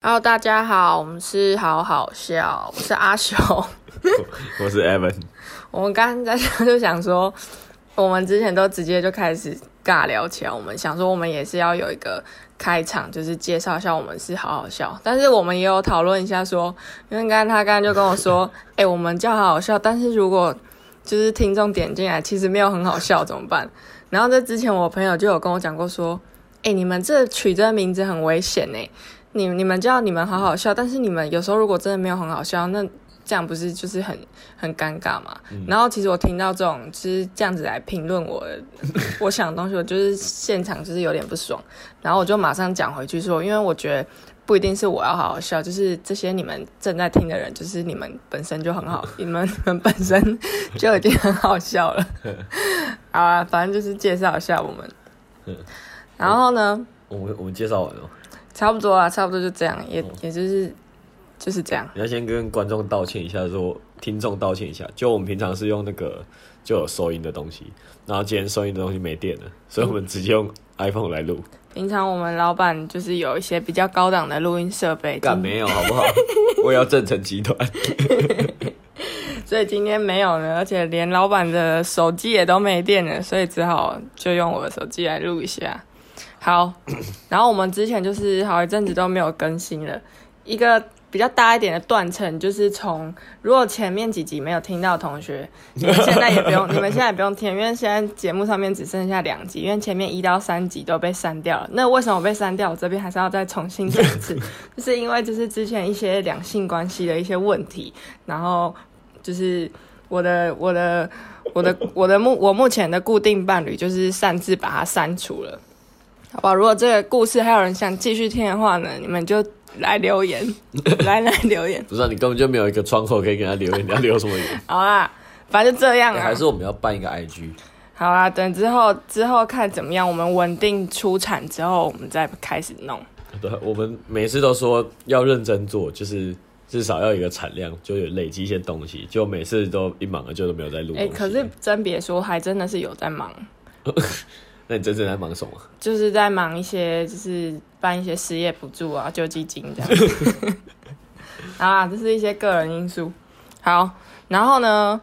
Hello，大家好，我们是好好笑，我是阿雄。我是 Evan，我们刚刚在就想说，我们之前都直接就开始尬聊起来。我们想说，我们也是要有一个开场，就是介绍一下我们是好好笑。但是我们也有讨论一下说，因为刚刚他刚刚就跟我说，哎、我们叫好好笑，但是如果就是听众点进来，其实没有很好笑怎么办？然后在之前，我朋友就有跟我讲过说，哎、你们这取这个名字很危险呢。你你们叫你们好好笑，但是你们有时候如果真的没有很好笑，那这样不是就是很很尴尬嘛？然后其实我听到这种就是这样子来评论我 我想的东西，我就是现场就是有点不爽，然后我就马上讲回去说，因为我觉得不一定是我要好好笑，就是这些你们正在听的人，就是你们本身就很好，你 们你们本身就已经很好笑了。好啊，反正就是介绍一下我们。然后呢，我们我们介绍完了，差不多啊，差不多就这样，也也就是就是这样。你要先跟观众道歉一下说听众道歉一下。就我们平常是用那个就有收音的东西，然后今天收音的东西没电了，所以我们直接用 iPhone 来录。平常我们老板就是有一些比较高档的录音设备，但没有好不好？我也要正成集团。所以今天没有呢，而且连老板的手机也都没电了，所以只好就用我的手机来录一下。好，然后我们之前就是好一阵子都没有更新了，一个比较大一点的断层，就是从如果前面几集没有听到的同学，你们现在也不用，你们现在也不用听，因为现在节目上面只剩下两集，因为前面一到三集都被删掉了。那为什么被删掉？我这边还是要再重新讲一次，就是因为就是之前一些两性关系的一些问题，然后就是我的我的我的我的目我目前的固定伴侣就是擅自把它删除了，好吧？如果这个故事还有人想继续听的话呢，你们就来留言，来来留言，不是、啊，你根本就没有一个窗口可以给他留言，你要留什么言？好啦，反正就这样啊。还是我们要办一个 IG？好啦，等之后之后看怎么样，我们稳定出产之后，我们再开始弄。对，我们每次都说要认真做，就是至少要有一个产量，就有累积一些东西。就每次都一忙了，就都没有在录哎、西。可是真别说，还真的是有在忙，那你真正在忙什么？就是在忙一些，就是办一些失业补助啊、救济金这样。啊，这是一些个人因素。好，然后呢？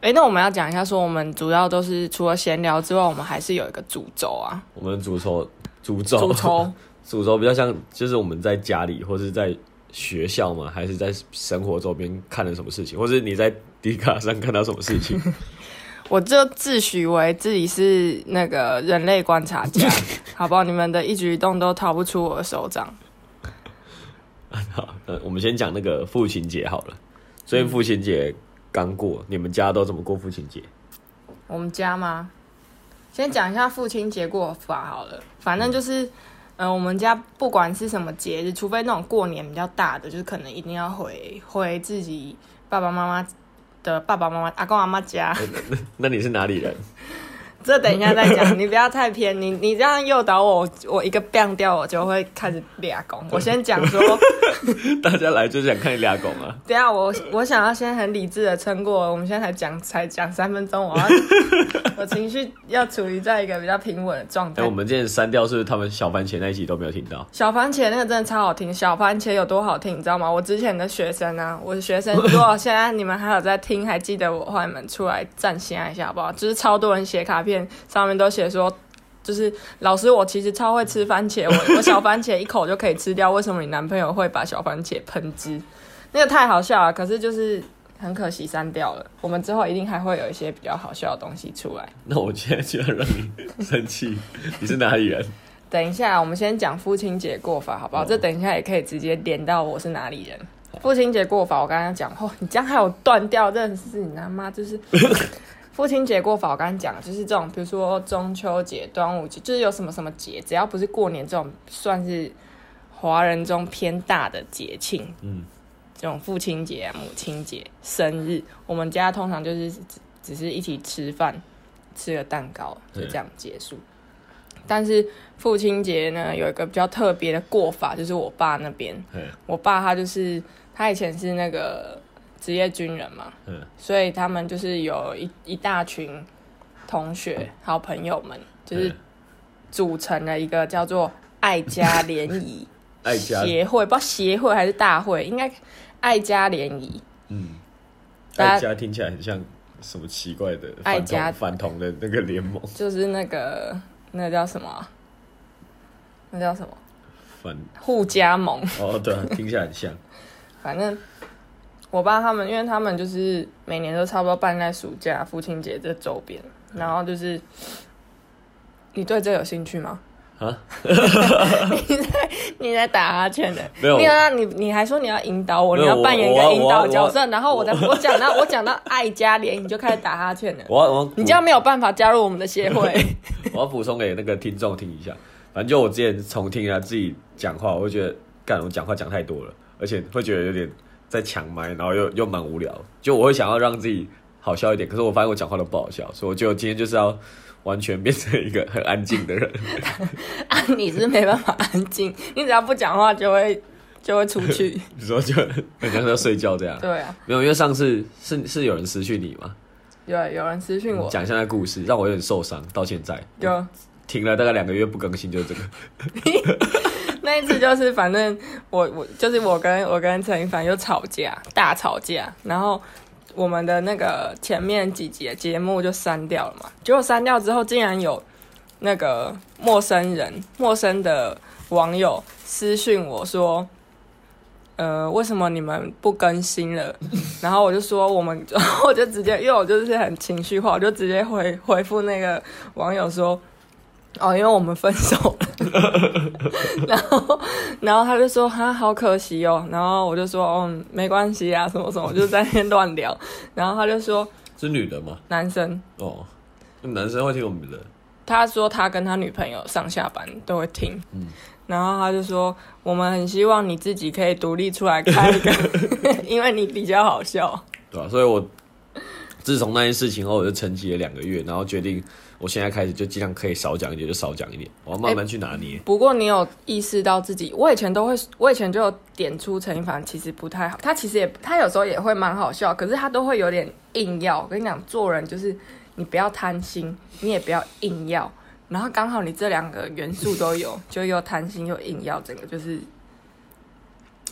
哎、那我们要讲一下，说我们主要都是除了闲聊之外，我们还是有一个主轴啊，我们主轴主轴主轴。主轴比较像，就是我们在家里或是在学校嘛，还是在生活周边看了什么事情，或是你在迪卡上看到什么事情。我就自诩为自己是那个人类观察家，好不好？你们的一举一动都逃不出我的手掌。好，呃，我们先讲那个父亲节好了。所以父亲节刚过，你们家都怎么过父亲节？我们家吗？先讲一下父亲节过法好了，反正就是，呃，我们家不管是什么节日，除非那种过年比较大的，就是可能一定要回回自己爸爸妈妈的爸爸妈妈、阿公阿妈家。那你是哪里人？这等一下再讲，你不要太偏，你你这样诱导我，我一个 bang 掉，我就会开始俩拱。我先讲说，大家来就想看你俩拱啊。等一下我我想要先很理智的撑过，我们现在才讲才讲三分钟，我要 我情绪要处于在一个比较平稳的状哎、态我。们之前删掉是不是他们小番茄那一集都没有听到？小番茄那个真的超好听，小番茄有多好听，你知道吗？我之前的学生啊，我的学生，如果现在你们还有在听，还记得我，欢迎你们出来站先一下好不好？就是超多人写卡片，上面都写说，就是老师，我其实超会吃番茄，我我小番茄一口就可以吃掉，为什么你男朋友会把小番茄喷汁？那个太好笑了，可是就是很可惜删掉了。我们之后一定还会有一些比较好笑的东西出来。那我现在就要让你 生气。你是哪里人？等一下，我们先讲父亲节过法，好不好？哦这等一下也可以直接连到我是哪里人。父亲节过法，我刚刚讲，哦，你这样还有断掉，真的是你他妈就是 父亲节过法。我刚刚讲，就是这种，比如说中秋节、端午节，就是有什么什么节，只要不是过年这种，算是华人中偏大的节庆，嗯，这种父亲节、啊、母亲节、生日，我们家通常就是只只是一起吃饭，吃个蛋糕，就对这样结束。但是父亲节呢，有一个比较特别的过法，就是我爸那边，嗯我爸他就是他以前是那个职业军人嘛，嗯所以他们就是有一一大群同学好朋友们，就是嗯组成了一个叫做爱家联谊 爱家协会，不知道协会还是大会，应该爱家联谊。嗯，爱家听起来很像什么奇怪的反爱家同反同的那个联盟，就是那个那个叫什么啊？那叫什么？反互加盟。哦对啊，听起来很像。反正我爸他们，因为他们就是每年都差不多办在暑假、父亲节这周边，然后就是你对这有兴趣吗？啊？你在你在打哈欠的，没有你要你你还说你要引导我，你要扮演一个引导角色，然后我在我讲到我讲到爱家联，你就开始打哈欠了。我我你这样没有办法加入我们的协会。我要补充给那个听众听一下。反正就我之前重听一下自己讲话，我会觉得干我讲话讲太多了，而且会觉得有点在抢麦，然后又又蛮无聊。就我会想要让自己好笑一点，可是我发现我讲话都不好笑，所以我就今天就是要完全变成一个很安静的人。啊，你是没办法安静，你只要不讲话就会就会出去。你说就很像要睡觉这样。对啊，没有，因为上次是是有人私讯你嘛，有有人私讯我，讲一下那故事，让我有点受伤，到现在有停了大概两个月不更新，就是这个。那一次就是反正我我就是我跟我跟陈一凡又吵架，大吵架，然后我们的那个前面几集节目就删掉了嘛，结果删掉之后竟然有那个陌生人、陌生的网友私讯我说。呃，为什么你们不更新了？然后我就说我们，我就直接，因为我就是很情绪化，我就直接回回复那个网友说，哦，因为我们分手了。然后，然后他就说哈，好可惜哦。然后我就说，嗯，没关系啊，什么什么，我就在那边乱聊。然后他就说，是女的吗？男生，哦，男生会听我们的。他说他跟他女朋友上下班都会听。嗯然后他就说，我们很希望你自己可以独立出来开一个，因为你比较好笑。对吧、所以我自从那件事情后，我就沉寂了两个月，然后决定我现在开始就尽量可以少讲一点就少讲一点，我要慢慢去拿捏。不过你有意识到自己，我以前都会，我以前就有点出陈一凡其实不太好，他其实也他有时候也会蛮好笑，可是他都会有点硬要。我跟你讲，做人就是你不要贪心，你也不要硬要，然后刚好你这两个元素都有，就又贪心又硬要，整个就是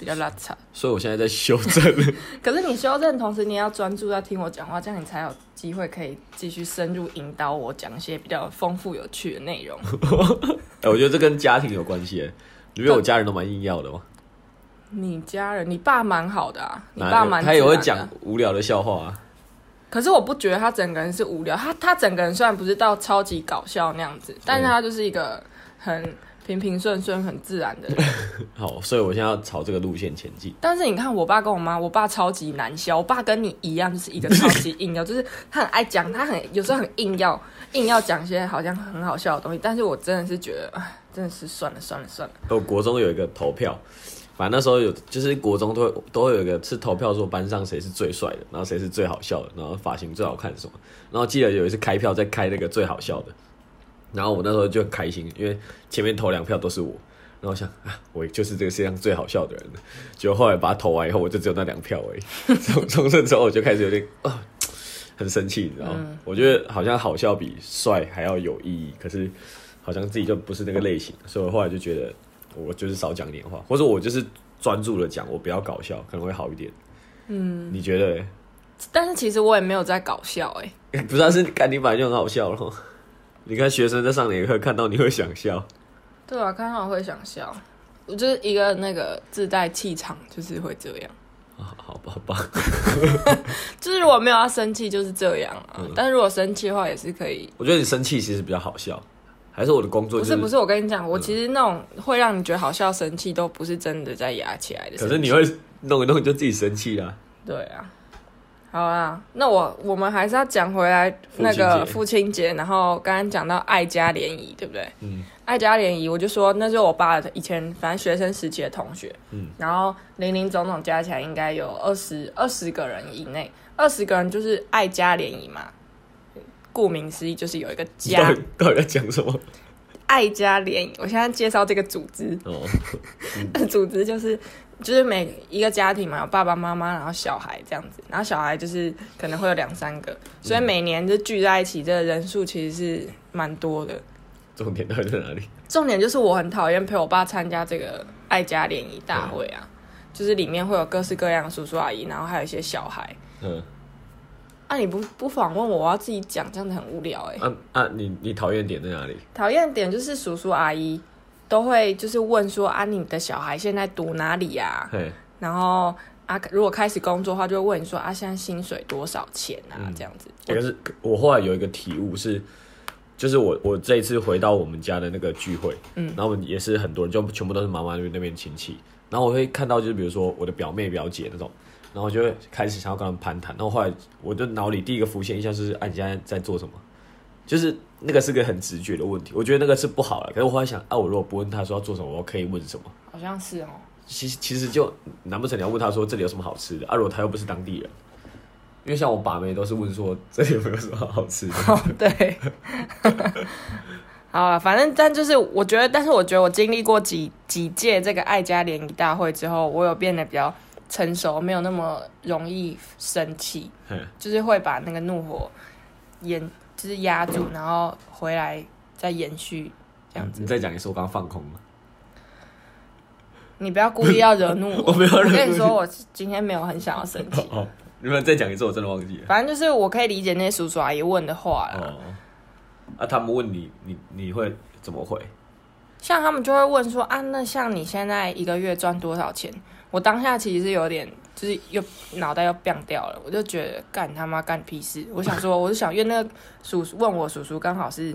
比较邋遢。所以我现在在修正。可是你修正，同时你也要专注要听我讲话，这样你才有机会可以继续深入引导我讲一些比较丰富有趣的内容。哎、我觉得这跟家庭有关系耶。你觉得我家人都蛮硬要的吗？你家人，你爸蛮好的啊，你爸蛮他也会讲无聊的笑话啊。可是我不觉得他整个人是无聊，他他整个人虽然不是到超级搞笑那样子，但是他就是一个很平平顺顺、很自然的人。好，所以我现在要朝这个路线前进。但是你看我爸跟我妈，我爸超级难笑，我爸跟你一样，就是一个超级硬要，就是他很爱讲，他很有时候很硬要硬要讲一些好像很好笑的东西，但是我真的是觉得，哎，真的是算了算了算了。我国中有一个投票，反正那时候有，就是国中都会都会有一个是投票说班上谁是最帅的，然后谁是最好笑的，然后发型最好看什么。然后记得有一次开票在开那个最好笑的，然后我那时候就很开心，因为前面投两票都是我，然后我想啊，我就是这个世界上最好笑的人了。结果后来把它投完以后，我就只有那两票而已。从从这之后我就开始有点啊。很生气，你知道吗？我觉得好像好笑比帅还要有意义，可是好像自己就不是那个类型，所以我后来就觉得我就是少讲点话，或者我就是专注的讲，我不要搞笑，可能会好一点。嗯，你觉得嘞？但是其实我也没有在搞笑哎、不知道，是看你本来就很好笑了。你看学生在上哪课看到你会想笑，对啊，看到我会想笑，我就是一个那个自带气场，就是会这样。啊好吧，好吧，就是如果没有要生气，就是这样啊。嗯但是如果生气的话，也是可以。我觉得你生气其实比较好笑，还是我的工作、就是不是不是，我跟你讲，嗯我其实那种会让你觉得好笑、生气，都不是真的在压起来的。可是你会弄一弄就自己生气啊。对啊。好啊，那我我们还是要讲回来那个父亲节，然后刚刚讲到爱家联谊，对不对？嗯，爱家联谊，我就说那是我爸以前反正学生时期的同学，嗯，然后零零总总加起来应该有二十二十个人以内，二十个人就是爱家联谊嘛，顾名思义就是有一个到家底到底在讲什么？爱家联谊。我现在介绍这个组织，哦，组织就是就是每一个家庭嘛，有爸爸妈妈，然后小孩这样子，然后小孩就是可能会有两三个，所以每年就聚在一起，这个人数其实是蛮多的。重点到底在哪里？重点就是我很讨厌陪我爸参加这个爱家联谊大会啊，就是里面会有各式各样的叔叔阿姨，然后还有一些小孩。嗯，啊，你不不访问我，我要自己讲，这样子很无聊哎、啊啊，你你讨厌点在哪里？讨厌的点就是叔叔阿姨都会就是问说啊，你的小孩现在读哪里呀、嘿，然后啊，如果开始工作的话，就会问你说啊，现在薪水多少钱啊？嗯这样子。可是我后来有一个体悟是，就是我我这一次回到我们家的那个聚会，嗯，然后我们也是很多人，就全部都是妈妈那边那边亲戚，然后我会看到就是比如说我的表妹表姐那种，然后就会开始想要跟他们攀谈，然后后来我的脑里第一个浮现印象就是，啊，你现在在做什么？就是那个是个很直觉的问题，我觉得那个是不好了。可是我后来想，啊，我如果不问他说要做什么，我可以问什么？好像是哦。其实其实就难不成你要问他说这里有什么好吃的？啊，如果他又不是当地人，因为像我把妹都是问说这里有没有什么好吃的。哦，对。好了，反正但就是我觉得，但是我觉得我经历过几几届这个爱家联谊大会之后，我有变得比较成熟，没有那么容易生气，就是会把那个怒火延，就是压住，然后回来再延续这样子。你再讲一次，我刚刚放空了。你不要故意要惹怒我，我没有跟你说，我今天没有很想要生气。哦，你们再讲一次，我真的忘记了。反正就是我可以理解那些叔叔阿姨问的话啦，哦，啊，他们问你，你你会怎么回？像他们就会问说啊，那像你现在一个月赚多少钱？我当下其实是有点，就是又脑袋又变掉了，我就觉得干他妈干屁事！我想说，我就想，因为那个叔叔问我叔叔刚好是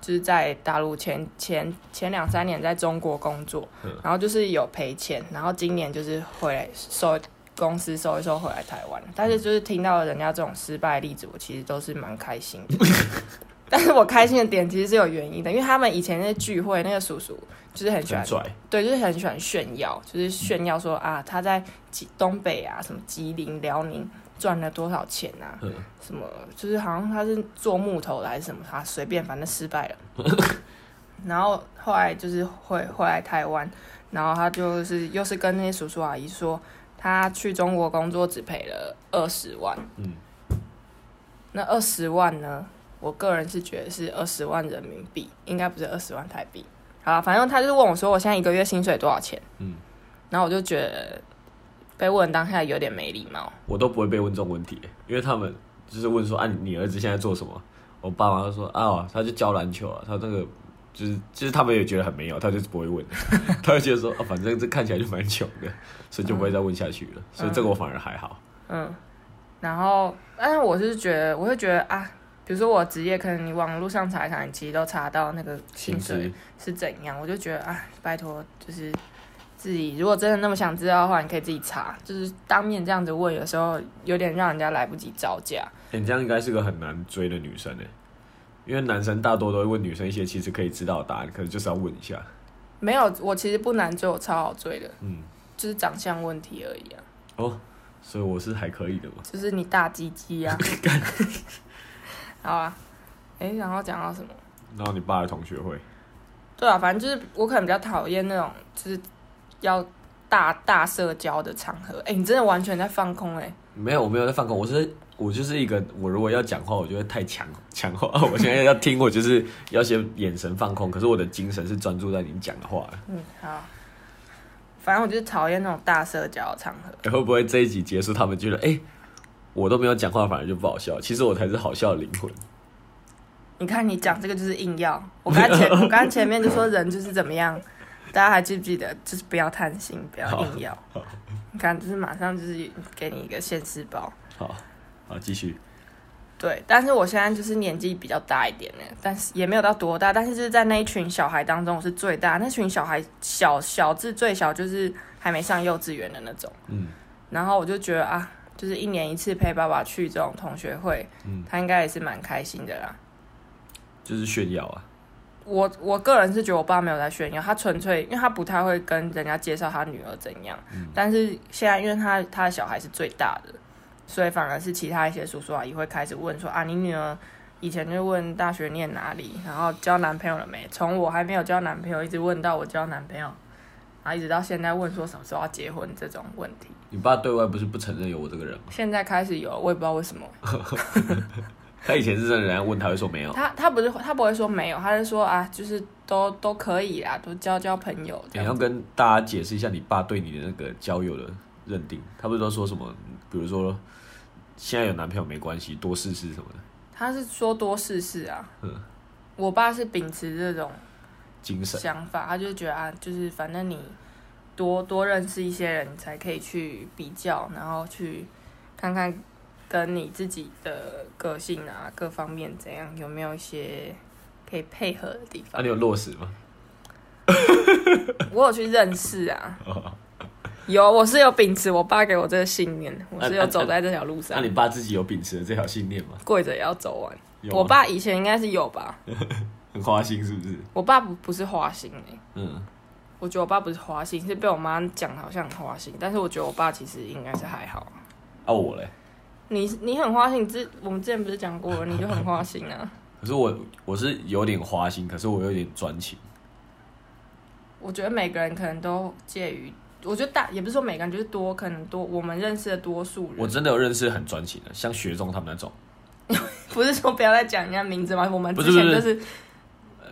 就是在大陆前前前两三年在中国工作，然后就是有赔钱，然后今年就是回来收公司收一收回来台湾，但是就是听到人家这种失败例子，我其实都是蛮开心的。但是我开心的点其实是有原因的，因为他们以前那些聚会，那个叔叔就是很喜欢对，就是很喜欢炫耀，就是炫耀说啊，他在吉东北啊，什么吉林、辽宁赚了多少钱啊，嗯什么就是好像他是做木头的还是什么，他随便反正失败了。然后后来就是回回来台湾，然后他就是又是跟那些叔叔阿姨说，他去中国工作只赔了二十万。嗯，那二十万呢？我个人是觉得是二十万人民币，应该不是二十万台币。好了，反正他就是问我说，我现在一个月薪水多少钱？嗯，然后我就觉得被问当下有点没礼貌。我都不会被问这种问题，因为他们就是问说啊，你儿子现在做什么？我爸妈就说啊，他就教篮球啊，他那个就是就是他们也觉得很没有，他就是不会问，他就觉得说啊，反正这看起来就蛮穷的，所以就不会再问下去了。所以这个我反而还好。嗯，然后但是我是觉得，我会觉得啊，比如说我职业，可能你网络上查一查，你其实都查到那个薪水是怎样，我就觉得啊，拜托，就是自己如果真的那么想知道的话，你可以自己查，就是当面这样子问，有时候有点让人家来不及招架。欸、你这样应该是个很难追的女生哎，因为男生大多都会问女生一些其实可以知道的答案，可能就是要问一下。没有，我其实不难追，我超好追的，嗯，就是长相问题而已啊，哦，所以我是还可以的嘛。就是你大鸡鸡啊。好啊，哎、然后讲到什么？然后你爸的同学会，对啊，反正就是我可能比较讨厌那种就是要大大社交的场合。哎、你真的完全在放空哎、没有，我没有在放空，我是我就是一个，我如果要讲话，我就会太强强化。我现在要听，我就是要先眼神放空，可是我的精神是专注在你讲的话的。嗯，好。反正我就是讨厌那种大社交的场合。欸会不会这一集结束，他们觉得哎、欸我都没有讲话，反而就不好笑？其实我才是好笑的灵魂。你看你讲这个就是硬要，我刚才前 我刚才前面就说人就是怎么样，大家还记不记得？就是不要贪心，不要硬要。你看，就是马上就是给你一个现实包。好，好，继续。对，但是我现在就是年纪比较大一点呢，但是也没有到多大，但是就是在那一群小孩当中，我是最大。那群小孩小小至最小就是还没上幼稚园的那种。嗯，然后我就觉得啊，就是一年一次陪爸爸去这种同学会，嗯他应该也是蛮开心的啦。就是炫耀啊。我我个人是觉得我爸没有在炫耀，他纯粹因为他不太会跟人家介绍他女儿怎样，但是现在因为他他的小孩是最大的，所以反而是其他一些叔叔阿姨会开始问说啊，你女儿以前就问大学念哪里，然后交男朋友了没？从我还没有交男朋友一直问到我交男朋友，然后一直到现在问说什么时候要结婚这种问题，你爸对外不是不承认有我这个人吗？现在开始有，我也不知道为什么。他以前是真的，人家问他会说没有。他他不是他不会说没有，他是说啊，就是都都可以啦，都交交朋友。你要跟大家解释一下你爸对你的那个交友的认定，他不是都说什么？比如说现在有男朋友没关系，多试试什么的他是说多试试啊，嗯我爸是秉持这种精神。想法，他就觉得啊，就是反正你多多认识一些人，你才可以去比较，然后去看看跟你自己的个性啊各方面怎样，有没有一些可以配合的地方那、方。你有落实吗？我有去认识啊，有，我是有秉持我爸给我这个信念，我是有走在这条路上那、上你，爸自己有秉持这条信念吗？跪着也要走完。我爸以前应该是有吧，很花心是不是？我爸不不是花心哎、嗯，我觉得我爸不是花心，是被我妈讲的好像很花心，但是我觉得我爸其实应该是还好。啊我嘞，你你很花心，你之我们之前不是讲过了，你就很花心啊。可是我我是有点花心，可是我有点专情。我觉得每个人可能都介于，我觉得大也不是说每个人，就是多可能多我们认识的多数人，我真的有认识很专情的，像学中他们那种。不是说不要再讲人家名字吗，我们之前就是是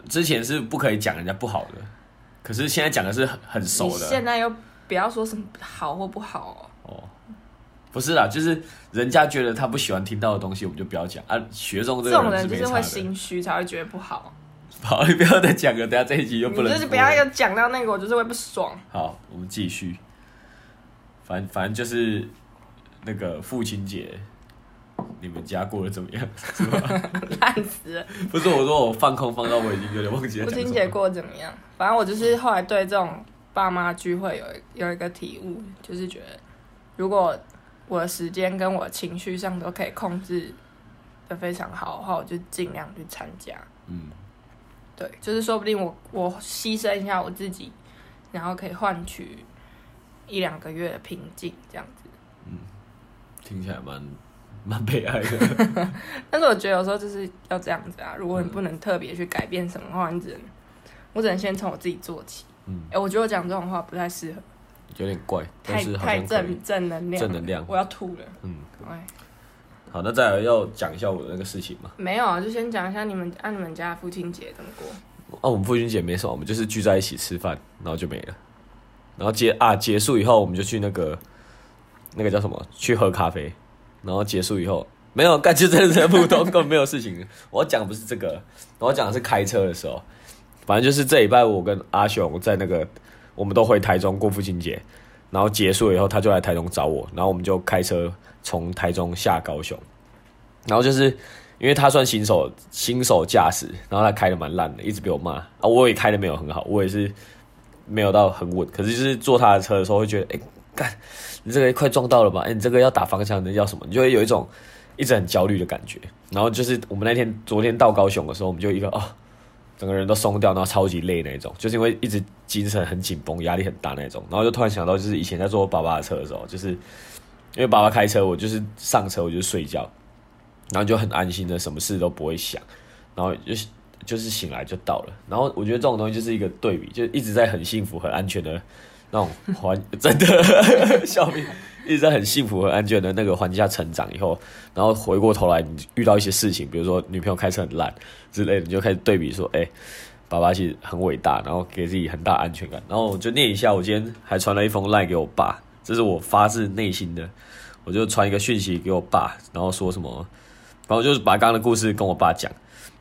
之前是不可以讲人家不好的，可是现在讲的是很很熟的。现在又不要说什么好或不好哦、哦，不是啦，就是人家觉得他不喜欢听到的东西，我们就不要讲啊。学中这这种人就是会。心虚，才会觉得不好。好，你不要再讲了，等下这一集又不能。就是不要又讲到那个，我就是会不爽。好，我们继续。反反正就是那个父亲节，你们家过得怎么样？是吧？烂死了。不是我说我放空放到我已经有点忘记了父。亲节过得怎么样？反正我就是后来对这种爸妈聚会有一有一个体悟，就是觉得如果我的时间跟我的情绪上都可以控制的非常好的话，我就尽量去参加。嗯，对，就是说不定我我牺牲一下我自己，然后可以换取一两个月的平静这样子。嗯听起来蛮蛮悲哀的。但是我觉得有时候就是要这样子啊，如果你不能特别去改变什么的话，你只能我只能先从我自己做起。嗯哎、，我觉得我讲这种话不太适合。有点怪，但太是太正。正能量，正能量我要吐了。嗯，哎，好，那再来要讲一下我的那个事情嘛。没有啊，就先讲一下你们按、你们家父亲节怎么过。哦，我们父亲节没什么，我们就是聚在一起吃饭，然后就没了。然后结啊结束以后，我们就去那个那个叫什么，去喝咖啡。然后结束以后，没有 干，就真的是普通，根本没有事情。我讲不是这个，我讲的是开车的时候。反正就是这礼拜我跟阿雄在那个，我们都回台中过父亲节，然后结束以后他就来台中找我，然后我们就开车从台中下高雄。然后就是因为他算新手新手驾驶，然后他开的蛮烂的，一直被我骂啊，我也开的没有很好，我也是没有到很稳，可是就是坐他的车的时候会觉得，哎、干，你这个快撞到了吧？哎、你这个要打方向那要什么？你就会有一种一直很焦虑的感觉。然后就是我们那天昨天到高雄的时候，我们就一个哦，整个人都松掉，然后超级累那种，就是因为一直精神很紧绷，压力很大那种。然后就突然想到，就是以前在坐我爸爸的车的时候，就是因为爸爸开车，我就是上车我就睡觉，然后就很安心的，什么事都不会想，然后就是就是醒来就到了。然后我觉得这种东西就是一个对比，就一直在很幸福、很安全的那种环，真的 笑命，一直在很幸福、很安全的那个环境下成长以后，然后回过头来，你遇到一些事情，比如说女朋友开车很烂之类的，你就开始对比说，哎、爸爸其实很伟大，然后给自己很大安全感。然后我就念一下，我今天还传了一封赖给我爸，这是我发自内心的，我就传一个讯息给我爸，然后说什么，然后就是把刚刚的故事跟我爸讲，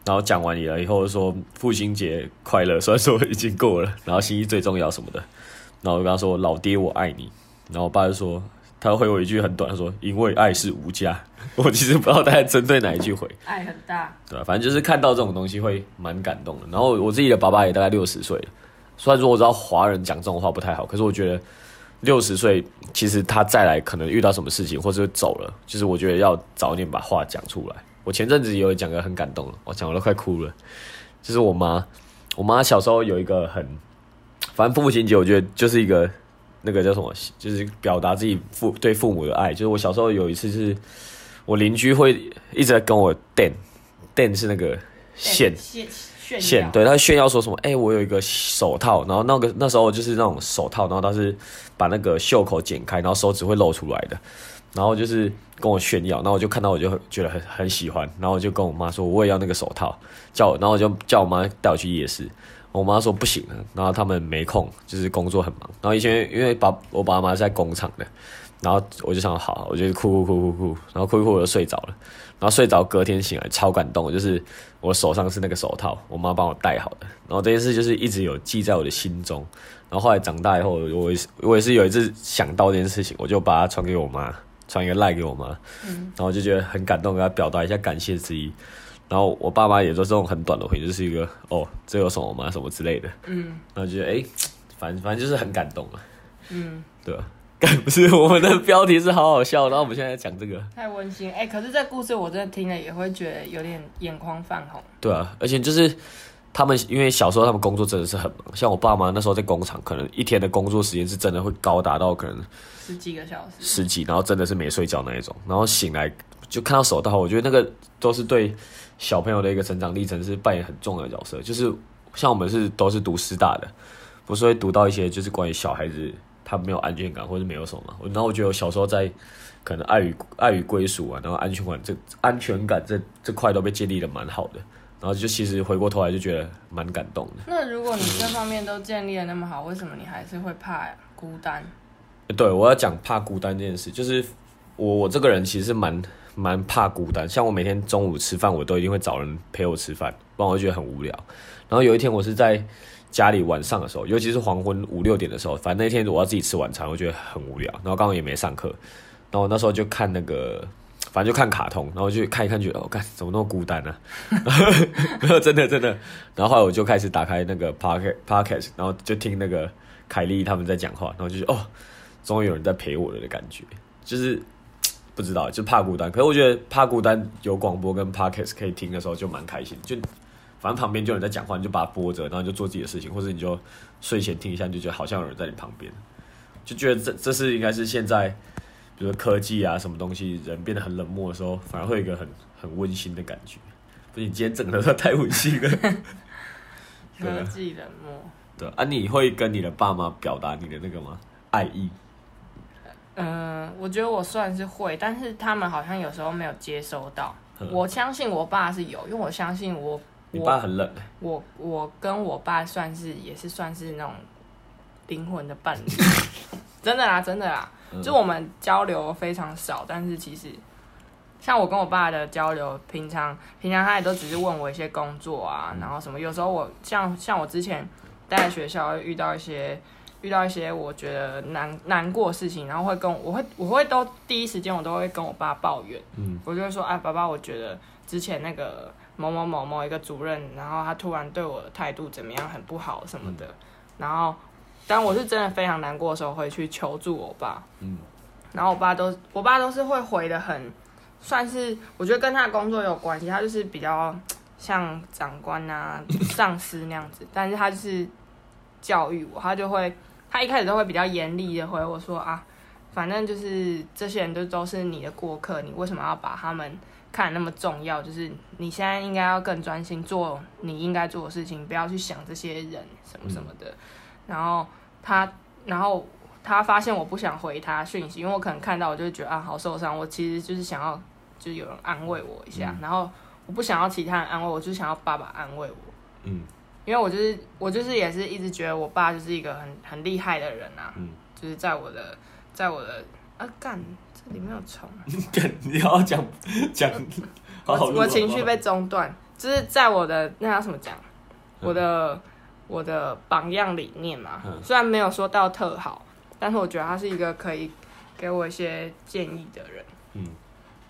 然后讲完你了以后说父亲节快乐，虽然说已经过了，然后心意最重要什么的，然后我就跟他说老爹我爱你，然后我爸就说他回我一句很短，他说因为爱是无价，我其实不知道他在针对哪一句回。爱很大，对吧？反正就是看到这种东西会蛮感动的。然后我自己的爸爸也大概六十岁了，虽然说我知道华人讲这种话不太好，可是我觉得六十岁其实他再来可能遇到什么事情或者走了，就是我觉得要早点把话讲出来。我前阵子有讲个很感动了，我讲我都快哭了。就是我妈，我妈小时候有一个很，反正父亲节我觉得就是一个那个叫什么，就是表达自己父对父母的爱。就是我小时候有一次是。我邻居会一直在跟我电，电是那个线线，对，他炫耀说什么？哎、我有一个手套，然后那个那时候就是那种手套，然后他是把那个袖口剪开，然后手指会露出来的，然后就是跟我炫耀，然后我就看到我就觉得很很喜欢，然后我就跟我妈说我也要那个手套，叫我，然后我就叫我妈带我去夜市，我妈说不行了，然后他们没空，就是工作很忙。然后以前因为爸我爸妈是在工厂的，然后我就想好，我就哭哭哭哭哭，然后哭一哭我就睡着了。然后睡着隔天醒来超感动，就是我手上是那个手套，我妈帮我戴好的。然后这件事就是一直有记在我的心中。然后后来长大以后，我也我也是有一次想到这件事情，我就把它传给我妈，传一个赖给我妈，然后就觉得很感动，给她表达一下感谢之意。然后我爸妈也都是这种很短的回，就是一个哦，这有什么吗？什么之类的。嗯。然后觉得哎，反反正就是很感动啊，嗯，对 不是我们的标题是好好笑，然后我们现在讲这个，太温馨。哎、可是这故事我真的听了也会觉得有点眼眶泛红。对啊，而且就是他们因为小时候他们工作真的是很忙，像我爸妈那时候在工厂，可能一天的工作时间是真的会高达到可能十几个小时，十几，然后真的是没睡觉那一种，然后醒来就看到手套，我觉得那个都是对小朋友的一个成长历程是扮演很重要的角色。就是像我们是都是读师大的，不是会读到一些就是关于小孩子他没有安全感或者没有什么嘛。然后我觉得我小时候在可能爱与爱与归属啊，然后安全感这安全感这这块都被建立的蛮好的。然后就其实回过头来就觉得蛮感动的。那如果你这方面都建立的那么好，为什么你还是会怕孤单？对，我要讲怕孤单这件事，就是我我这个人其实蛮蛮怕孤单，像我每天中午吃饭，我都一定会找人陪我吃饭，不然我就觉得很无聊。然后有一天我是在家里晚上的时候，尤其是黄昏五六点的时候，反正那天我要自己吃晚餐，我觉得很无聊。然后刚刚也没上课，然后那时候就看那个，反正就看卡通，然后就看一看，觉得哦，干怎么那么孤单呢、没有，真的真的。然后后来我就开始打开那个 podcast podcast，然后就听那个凯莉他们在讲话，然后就觉得哦。终于有人在陪我了的感觉，就是不知道，就怕孤单。可是我觉得怕孤单有广播跟 podcast 可以听的时候就蛮开心，就反正旁边就有人在讲话，你就把它播着，然后就做自己的事情，或者你就睡前听一下，你就觉得好像有人在你旁边，就觉得这这是应该是现在，比如说科技啊什么东西，人变得很冷漠的时候，反而会有一个很很温馨的感觉。不是你今天整的都太温馨了，科技冷漠。对啊，你会跟你的爸妈表达你的那个吗？爱意？嗯，我觉得我算是会，但是他们好像有时候没有接收到。嗯。我相信我爸是有，因为我相信我你我爸很冷、我我跟我爸算是也是算是那种灵魂的伴侣，真的啦，真的啦，嗯。就我们交流非常少，但是其实像我跟我爸的交流，平常平常他也都只是问我一些工作啊，然后什么，有时候我像像我之前待在学校遇到一些。遇到一些我觉得难难过的事情，然后会跟我我会我会都第一时间我都会跟我爸抱怨，嗯我就会说，哎，爸爸，我觉得之前那个某某某某一个主任，然后他突然对我的态度怎么样，很不好什么的。然后，当我是真的非常难过的时候，会去求助我爸。嗯然后我爸都，我爸都是会回的很，算是我觉得跟他的工作有关系，他就是比较像长官啊、上司那样子，但是他就是教育我，他就会，他一开始都会比较严厉的回我说啊，反正就是这些人都都是你的过客，你为什么要把他们看得那么重要？就是你现在应该要更专心做你应该做的事情，不要去想这些人什么什么的。然后他，然后他发现我不想回他讯息，因为我可能看到我就觉得啊好受伤，我其实就是想要就是有人安慰我一下，然后我不想要其他人安慰我，就想要爸爸安慰我。嗯因为我就是我就是也是一直觉得我爸就是一个很很厉害的人啊，嗯，就是在我的在我的啊干这里面有虫，干 你要讲讲，我我情绪被中断，就是在我的那要怎么讲，嗯。我的我的榜样理念嘛，嗯。虽然没有说到特好，但是我觉得他是一个可以给我一些建议的人，嗯，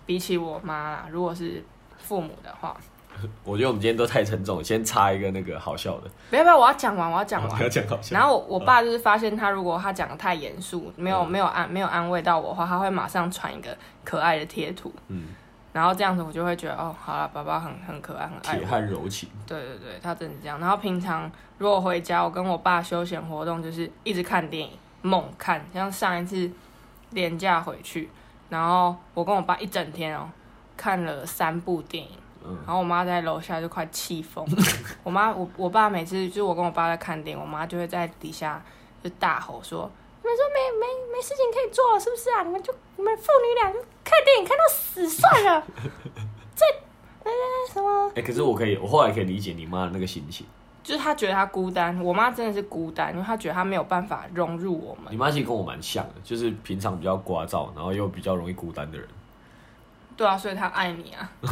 比起我妈啦，如果是父母的话，我觉得我们今天都太沉重，先插一个那个好笑的，不要不要，我要讲完，我要讲完不。要讲好笑。然后我我爸就是发现他如果他讲的太严肃，没有嗯没有安没有安慰到我的话，他会马上传一个可爱的贴图，嗯，然后这样子我就会觉得哦，好了，爸爸很很可爱，很爱铁。汉柔情，对对对，他真的是这样。然后平常如果回家，我跟我爸休闲活动就是一直看电影，猛看。像上一次年假回去，然后我跟我爸一整天哦，看了三部电影。嗯然后我妈在楼下就快气疯，我妈我我爸每次就是我跟我爸在看电影，我妈就会在底下就大吼说：“你们说没没没事情可以做了是不是啊？你们就你们父女俩就看电影看到死算了，这”这呃什么哎、可是我可以，我后来可以理解你妈的那个心情，就是她觉得她孤单，我妈真的是孤单，因为她觉得她没有办法融入我们。你妈其实跟我蛮像的，就是平常比较聒噪，然后又比较容易孤单的人。对啊，所以他爱你啊。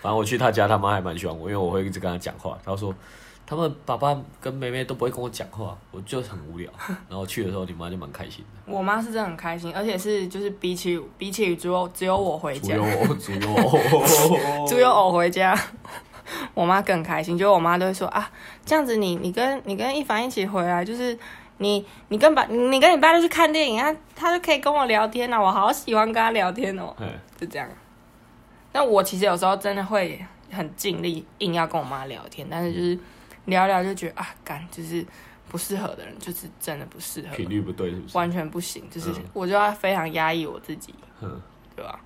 反正我去他家，他妈还蛮喜欢我，因为我会一直跟他讲话。他说他们爸爸跟妹妹都不会跟我讲话，我就很无聊。然后去的时候，你妈就蛮开心的。我妈是真的很开心，而且是就是比起比起只有只有我回家，只有我，只有我，只有我回家，我妈更开心。就我妈都会说啊，这样子你你跟你跟一凡一起回来，就是你你跟爸你跟你爸就去看电影啊，他就可以跟我聊天啊，我好喜欢跟他聊天哦，嗯就这样。那我其实有时候真的会很尽力，硬要跟我妈聊天，但是就是聊聊就觉得啊，干就是不适合的人，就是真的不适合，频率不对是不是？完全不行，就是嗯我就要非常压抑我自己，嗯，对吧？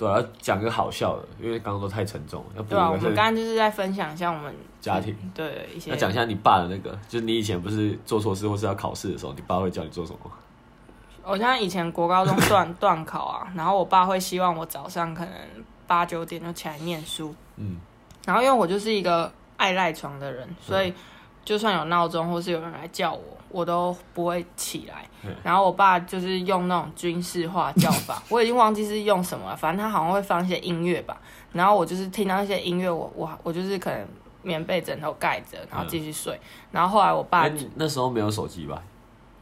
对啊，要讲个好笑的，因为刚刚都太沉重了，对啊，我们刚刚就是在分享一下我们家庭。对一些要讲一下你爸的那个，就是你以前不是做错事或是要考试的时候，你爸会叫你做什么？我像以前国高中段段 考啊，然后我爸会希望我早上可能八九点就起来念书，嗯，然后因为我就是一个爱赖床的人，所以就算有闹钟或是有人来叫我，我都不会起来嗯。然后我爸就是用那种军事化叫法，我已经忘记是用什么了，反正他好像会放一些音乐吧。然后我就是听到一些音乐，我我我就是可能棉被枕头盖着，然后继续睡。然后后来我爸那时候没有手机吧？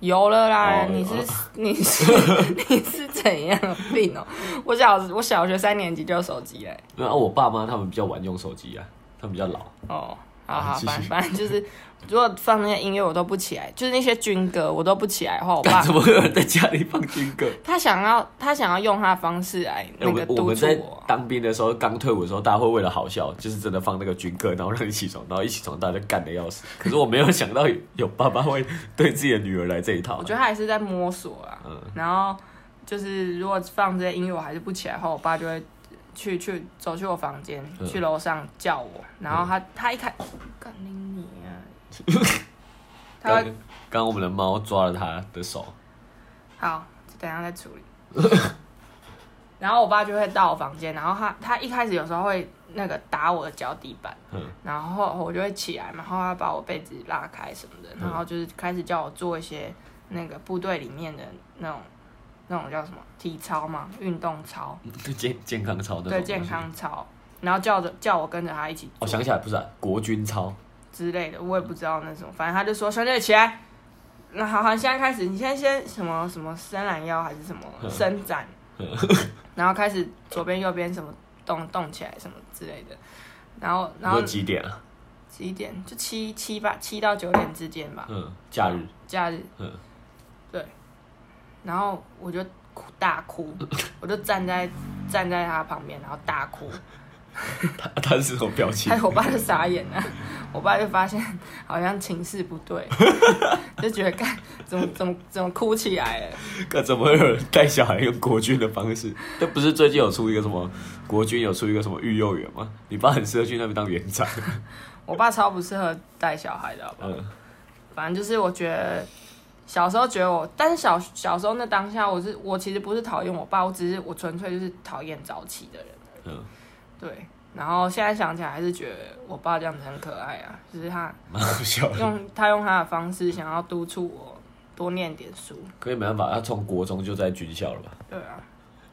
有了啦，哦你是 你是你是怎样的病哦、我小我小学三年级就有手机嘞。因为啊我爸妈他们比较晚用手机啊，他们比较老。哦，好好，反反正就是，如果放那些音乐我都不起来，就是那些军歌我都不起来的话，我爸干怎么会有人在家里放军歌？他想要他想要用他的方式来哎那个督我们在促我。当兵的时候，刚退伍的时候，大家会为了好笑，就是真的放那个军歌，然后让你起床，然后一起床大家就干的要死。可是我没有想到有有爸爸会对自己的女儿来这一套我。觉得他还是在摸索啊。嗯然后就是如果放这些音乐我还是不起来的话，我爸就会去去走去我房间，嗯去楼上叫我。然后他他一开，干你你啊！他刚会刚我们的猫抓了他的手，好，等一下再处理。然后我爸就会到我房间，然后他他一开始有时候会那个打我的脚底板，嗯然后我就会起来嘛，然后他把我被子拉开什么的，嗯然后就是开始叫我做一些那个部队里面的那种那种叫什么体操嘛，运动操，健健康操。对健。康操，然后叫着叫我跟着他一起我、做想起来不是、啊、国军操，之类的，我也不知道那种，反正他就说兄弟起来，那好好，现在开始，你现在先什么什么伸懒腰还是什么嗯伸展，然后开始左边右边什么动动起来什么之类的，然后然后几点啊？几点就七七八七到九点之间吧，嗯，假日。假日，嗯对，然后我就哭大哭，我就站在站在他旁边，然后大哭，他他是什么表情还？有我爸就傻眼了，我爸就发现好像情势不对，就觉得干怎么怎么怎么哭起来了，可怎么会有人带小孩用国军的方式？这不是最近有出一个什么国军有出一个什么育幼园吗？你爸很适合去那边当园长。我爸超不适合带小孩的，好不好？嗯反正就是我觉得小时候觉得我，但是小小时候那当下，我是我其实不是讨厌我爸，我只是我纯粹就是讨厌早起的人，嗯，对。然后现在想起来还是觉得我爸这样子很可爱啊，就是他蛮好笑的。用他用他的方式想要督促我多念点书，可以没办法，他从国中就在军校了吧？对啊。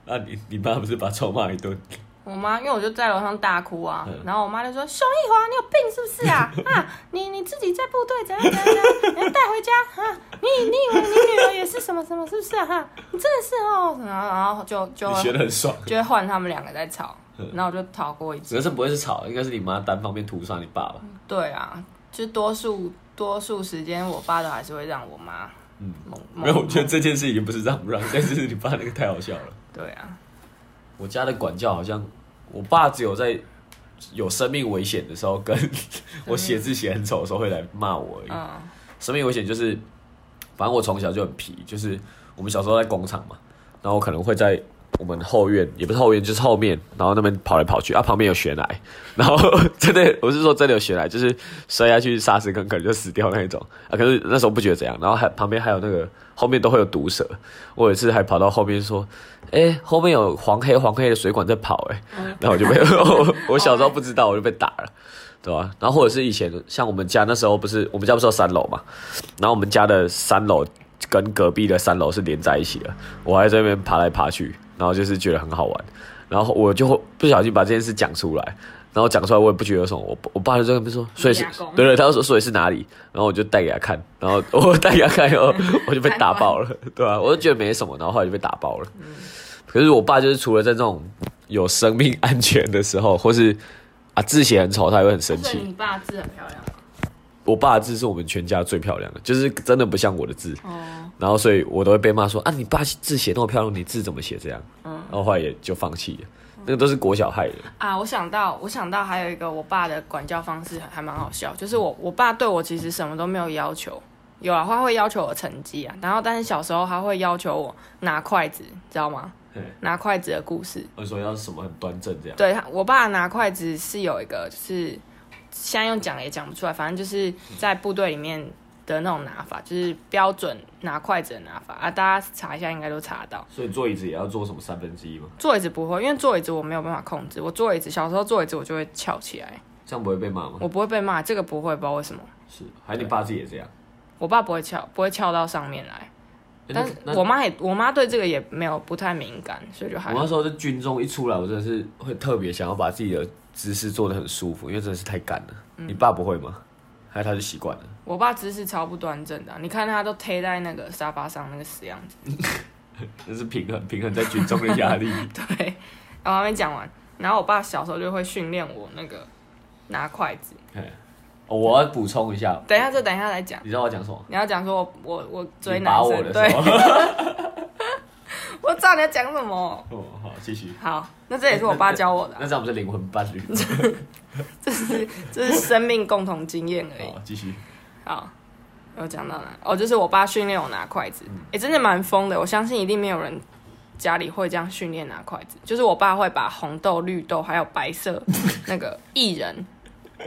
那你你爸不是把臭骂一顿？我妈因为我就在楼上大哭啊，嗯然后我妈就说：“熊一华，你有病是不是啊？啊，你你自己在部队怎样怎样怎样，你要带回家啊？你你以为你女儿也是什么什么是不是啊？哈，你真的是哦。”然后然后就就你学得很爽。就会换他们两个在吵，嗯然后我就逃过一次。只是不会是吵，应该是你妈单方面屠杀你爸吧。对啊，就多数多数时间，我爸都还是会让我妈嗯，猛没有，我觉得猛这件事已经不是让不让，但是你爸那个太好笑了。对啊，我家的管教好像，我爸只有在有生命危险的时候，跟我写字写很丑的时候会来骂我而已。嗯生命危险就是，反正我从小就很皮，就是我们小时候在工厂嘛，然后我可能会在我们后院，也不是后院，就是后面，然后那边跑来跑去，啊，旁边有悬崖，然后真的，我是说真的有悬崖，就是摔下去沙石坑可能就死掉那一种。啊。可是那时候不觉得怎样，然后还旁边还有那个后面都会有毒蛇，我有一次还跑到后面说，哎、后面有黄黑黄黑的水管在跑、哎，然后我就被我我小时候不知道，我就被打了。对吧、然后或者是以前像我们家那时候不是我们家不是有三楼嘛，然后我们家的三楼跟隔壁的三楼是连在一起的，我还在那边爬来爬去，然后就是觉得很好玩，然后我就会不小心把这件事讲出来，然后讲出来我也不觉得有什么，我我爸就在那边说，所以是对对，他说所以是哪里，然后我就带给他看，然后我带给他看以后，我就被打爆了，对吧、我就觉得没什么，然后后来就被打爆了。可是我爸就是除了在这种有生命安全的时候，或是啊字写很丑，他也会很生气。你爸字很漂亮我爸的字是我们全家最漂亮的，就是真的不像我的字，哦，然后所以我都会被骂说啊，你爸字写那么漂亮，你字怎么写这样？嗯然后后来也就放弃了。那个都是国小害的，啊，我想到，我想到还有一个我爸的管教方式还还蛮好笑，就是我我爸对我其实什么都没有要求，有啊，他会要求我成绩啊，然后但是小时候他会要求我拿筷子，知道吗？拿筷子的故事，我说要什么很端正这样。对他，我爸拿筷子是有一个，就是现在用讲也讲不出来，反正就是在部队里面的那种拿法，就是标准拿筷子的拿法啊，大家查一下应该都查得到。所以坐椅子也要坐什么三分之一吗？坐椅子不会，因为坐椅子我没有办法控制，我坐椅子小时候坐椅子我就会翘起来，这样不会被骂吗？我不会被骂，这个不会，不知道为什么。是，还是你爸自己也这样？我爸不会翘，不会翘到上面来，欸但我妈也，我妈对这个也没有不太敏感，所以就还好我那时候在军中一出来，我真的是会特别想要把自己的姿势做的很舒服，因为真的是太干了。嗯你爸不会吗？还是他就习惯了？我爸姿势超不端正的啊、你看他都贴在那个沙发上那个死样子。那是平衡平衡在群众的压力。对，然后还没讲完，然后我爸小时候就会训练我那个拿筷子。嘿哦我要补充一下，等一下，这等一下来讲。你知道我讲什么？你要讲说我我我追你男生，我的对。我知道你要讲什么。哦，好，继续。好，那这也是我爸教我的啊、那这样不是灵魂伴侣。这是这是生命共同经验而已。好，继续。好，有讲到哪？哦，就是我爸训练我拿筷子，嗯哎、真的蛮疯的。我相信一定没有人家里会这样训练拿筷子。就是我爸会把红豆、绿豆还有白色 那个薏仁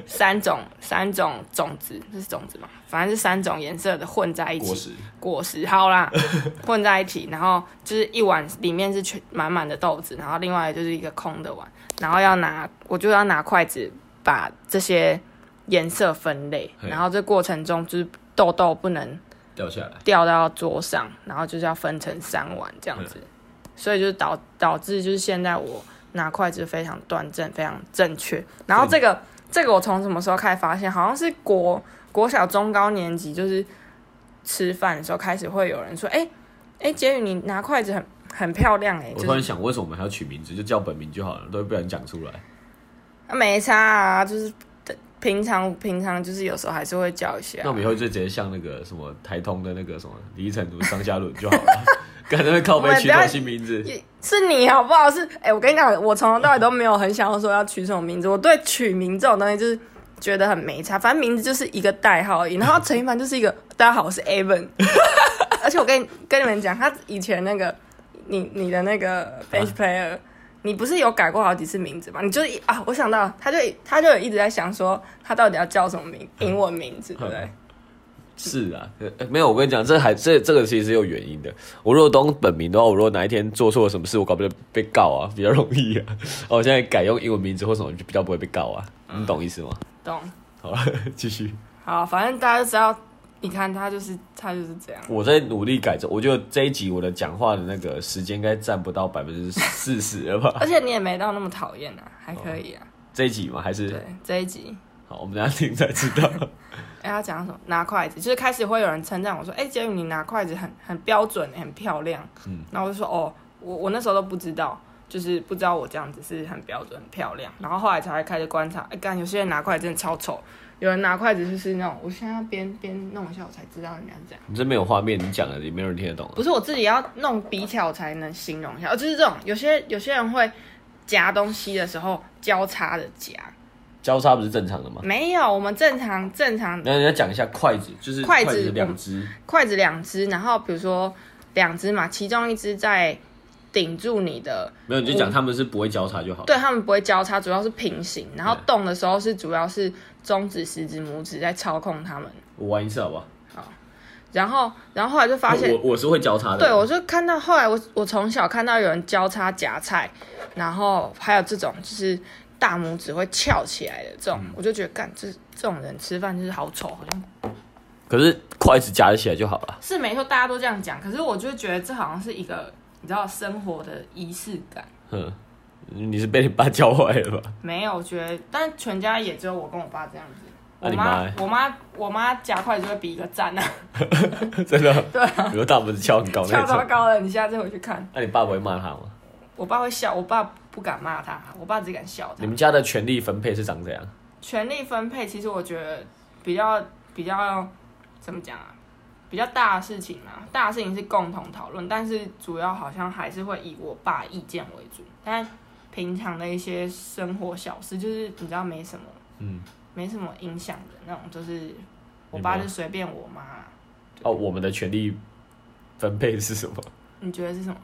三种三种种子，这是种子嘛？反正是三种颜色的混在一起，果实，果实好啦，混在一起，然后就是一碗里面是全满满的豆子，然后另外就是一个空的碗，然后要拿我就要拿筷子把这些颜色分类，然后这过程中就是豆豆不能掉下来。掉到桌上，然后就是要分成三碗这样子，所以就是导导致就是现在我拿筷子非常端正，非常正确。然后这个这个我从什么时候开始发现？好像是国国小中高年级，就是吃饭的时候开始会有人说：“哎、哎，杰宇你拿筷子很很漂亮哎、就是我突然想，为什么我们还要取名字？就叫本名就好了，都会被人讲出来。啊没差啊，就是平常平常就是有时候还是会叫一下那我。们以后就直接像那个什么台通的那个什么李晨如、张嘉伦就好了。赶那边靠背取什么新名字？是你好不好？是哎、我跟你讲，我从头到尾都没有很想要说要取什么名字。我对取名这种东西就是觉得很没差，反正名字就是一个代号而已。然后陈一凡就是一个大家好，我是 Evan。而且我跟你跟你们讲，他以前那个你你的那个 bench player，、你不是有改过好几次名字吗？你就一啊，我想到他就他就一直在想说他到底要叫什么名英文名字，对不对？是啊，呃没有，我跟你讲，这还这这个其实是有原因的。我如果懂本名的话，我如果哪一天做错了什么事，我搞不定被告啊，比较容易啊。哦，我现在改用英文名字或什么，就比较不会被告啊。你懂意思吗？懂？好了，继续。好，反正大家就知道，你看他就是他就是这样。我在努力改正，我觉得这一集我的讲话的那个时间应该占不到百分之四十了吧？而且你也没到那么讨厌啊，还可以啊。这一集吗？还是对，这一集，好，我们等一下听才知道。哎、他讲什么？拿筷子，就是开始会有人称赞我说：“哎、杰宇，你拿筷子很很标准，很漂亮。”嗯，然后我就说：“哦，我我那时候都不知道，就是不知道我这样子是很标准、很漂亮。”然后后来才会开始观察，哎、干有些人拿筷子真的超丑，有人拿筷子就是那种，我现在要边边弄一下，我才知道人家是这样。你这没有画面，你讲的也没有人听得懂啊。不是我自己要弄笔巧才能形容一下，哦，就是这种，有些有些人会夹东西的时候交叉的夹，交叉不是正常的吗？没有，我们正常正常那你要讲一下筷子，就是筷子子两只，筷子两只，然后比如说两只嘛，其中一只在顶住你的，没有你就讲他们是不会交叉就好。对他们不会交叉，主要是平行，然后动的时候是主要是中指、食指、拇指在操控他们，我玩一次好不好？然后然后后来就发现我，我是会交叉的。对我就看到后来我我从小看到有人交叉夹菜，然后还有这种就是大拇指会翘起来的这种，我就觉得干这这种人吃饭就是好丑，好像可是筷子夹得起来就好了。是没错，大家都这样讲。可是我就觉得这好像是一个你知道生活的仪式感。嗯，你是被你爸教坏了吧？没有，我觉得，但全家也只有我跟我爸这样子。我那你妈欸，我妈，我妈夹筷子会比一个赞啊，真的？对啊，比如大拇指翘很高那翘超种。高了。你下次回去看，那你爸不会骂他吗？我爸会笑，我爸不敢骂他，我爸只敢笑他你。们家的权力分配是长怎样？权力分配，其实我觉得比较比较怎么讲啊？比较大的事情啊，大的事情是共同讨论，但是主要好像还是会以我爸意见为主。但平常的一些生活小事，就是你知道没什么，嗯，没什么影响的那种，就是我爸就随便我妈。哦，我们的权力分配是什么？你觉得是什么？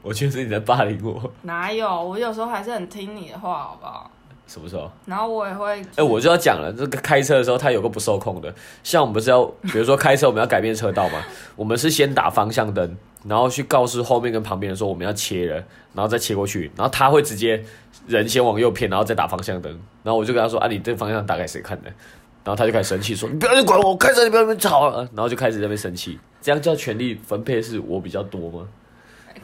我觉得是你在霸凌我。哪有？我有时候还是很听你的话，好不好？什么时候？然后我也会，哎、我就要讲了，这个开车的时候，他有个不受控的。像我们不是要，比如说开车，我们要改变车道嘛，我们是先打方向灯，然后去告诉后面跟旁边人说我们要切了，然后再切过去，然后他会直接人先往右偏，然后再打方向灯，然后我就跟他说啊，你这个方向打给谁看的？然后他就开始生气说你不要去管我，我开车你不要在那边吵了，然后就开始在那边生气。这样叫权力分配是我比较多吗？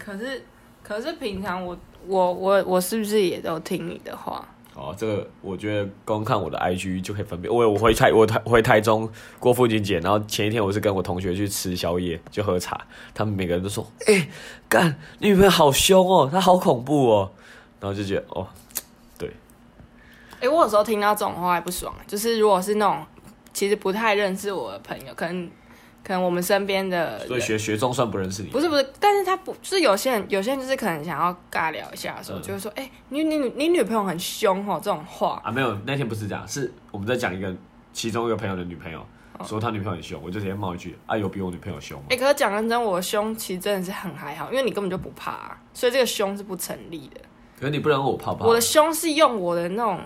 可是可是平常我我我我是不是也都听你的话？哦，这个我觉得光看我的 IG 就可以分辨。我我回台我台回台中过父亲节，然后前一天我是跟我同学去吃宵夜，就喝茶，他们每个人都说：“哎、干，你女朋友好凶哦，她好恐怖哦。”然后就觉得哦，对哎、我有时候听到这种话还不爽，就是如果是那种其实不太认识我的朋友，可能可能我们身边的，所以学学中算不认识你，不是不是，但是他不就是有些人有些人就是可能想要尬聊一下的时候，嗯就会说，哎、你你你你女朋友很凶哦，这种话，啊？没有，那天不是这样，是我们在讲一个其中一个朋友的女朋友，说他女朋友很凶，我就直接冒一句：“啊，有比我女朋友凶吗哎、可是讲认真，我的凶其实真的是很还好，因为你根本就不怕、啊，所以这个凶是不成立的。？”可是你不能问我怕不怕？我的凶是用我的那种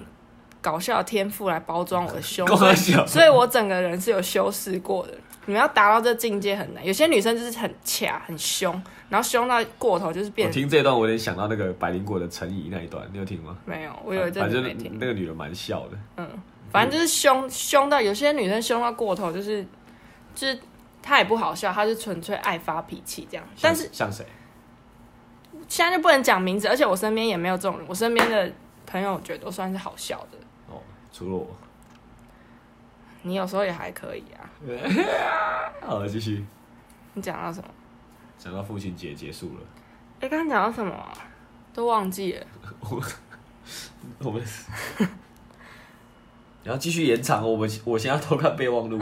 搞笑的天赋来包装我的凶，跟我讲，所以我整个人是有修饰过的。你们要达到这境界很难，有些女生就是很卡、很凶，然后凶到过头就是我变听这一段，我有点想到那个百灵果的陈怡那一段，你有听吗？没有。我有一阵没听，那个女的蛮笑的。嗯，反正就是凶凶到有些女生凶到过头，就是就是她也不好笑，她是纯粹爱发脾气这样。但是像谁？现在就不能讲名字，而且我身边也没有这种人，我身边的朋友我觉得都算是好笑的。哦，除了我。你有时候也还可以啊。好了，继续你讲到什么？讲到父亲节结束了，哎、刚刚讲到什么、啊？都忘记了。我 我们 然后继续延长哦。我们我现在偷看备忘录。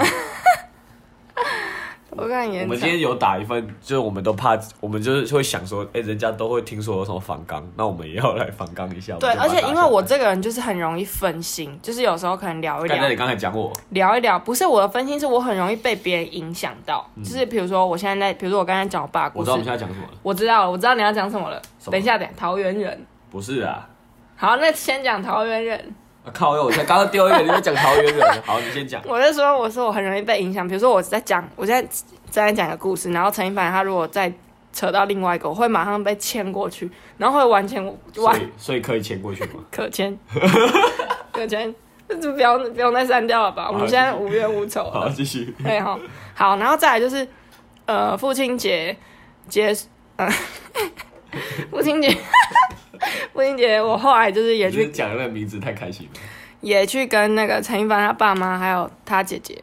我看我延长。们今天有打一份，就是我们都怕，我们就是会想说，哎、人家都会听说有什么反刚，那我们也要来反刚一下。对，而且因为我这个人就是很容易分心，就是有时候可能聊一聊来刚才你刚才讲我，聊一聊，不是我的分心，是我很容易被别人影响到。嗯就是比如说我现在在，比如说我刚才讲我爸故事我知道我们，现在讲什么了，我知道了，我知道你要讲什么了。等一下，等桃园人。不是啊。好，那先讲桃园人。啊靠！我才刚刚丢一个，你在讲桃园人，好，你先讲。我在说，我说我很容易被影响。比如说我在讲，我现在在讲一个故事，然后陈一凡他如果再扯到另外一个，我会马上被牵过去，然后会完全完所以可以牵过去吗？可牵，可牵，这就不要不用再删掉了吧？我们现在无冤无仇好，了。继续。对哈，好，然后再来就是，呃，父亲节节，呃，父亲节，父亲节，我后来就是也去讲的那个名字太开心了。也去跟那个陈一凡他爸妈还有他姐姐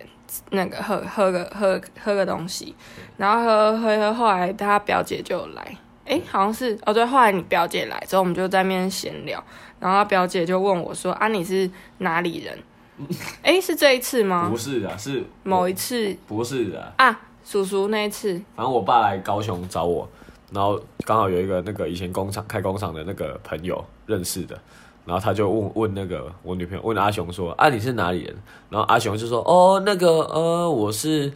那个喝喝个喝喝个东西，然后喝喝喝，后来他表姐就有来，诶，好像是哦对，后来你表姐来之后，我们就在那边闲聊，然后他表姐就问我说啊你是哪里人？诶，是这一次吗？不？是的，是某一次。不是的，啊，叔叔那一次，反正我爸来高雄找我，然后刚好有一个那个以前工厂开工厂的那个朋友认识的，然后他就问问那个我女朋友问阿雄说啊你是哪里人？然后阿雄就说哦那个呃我是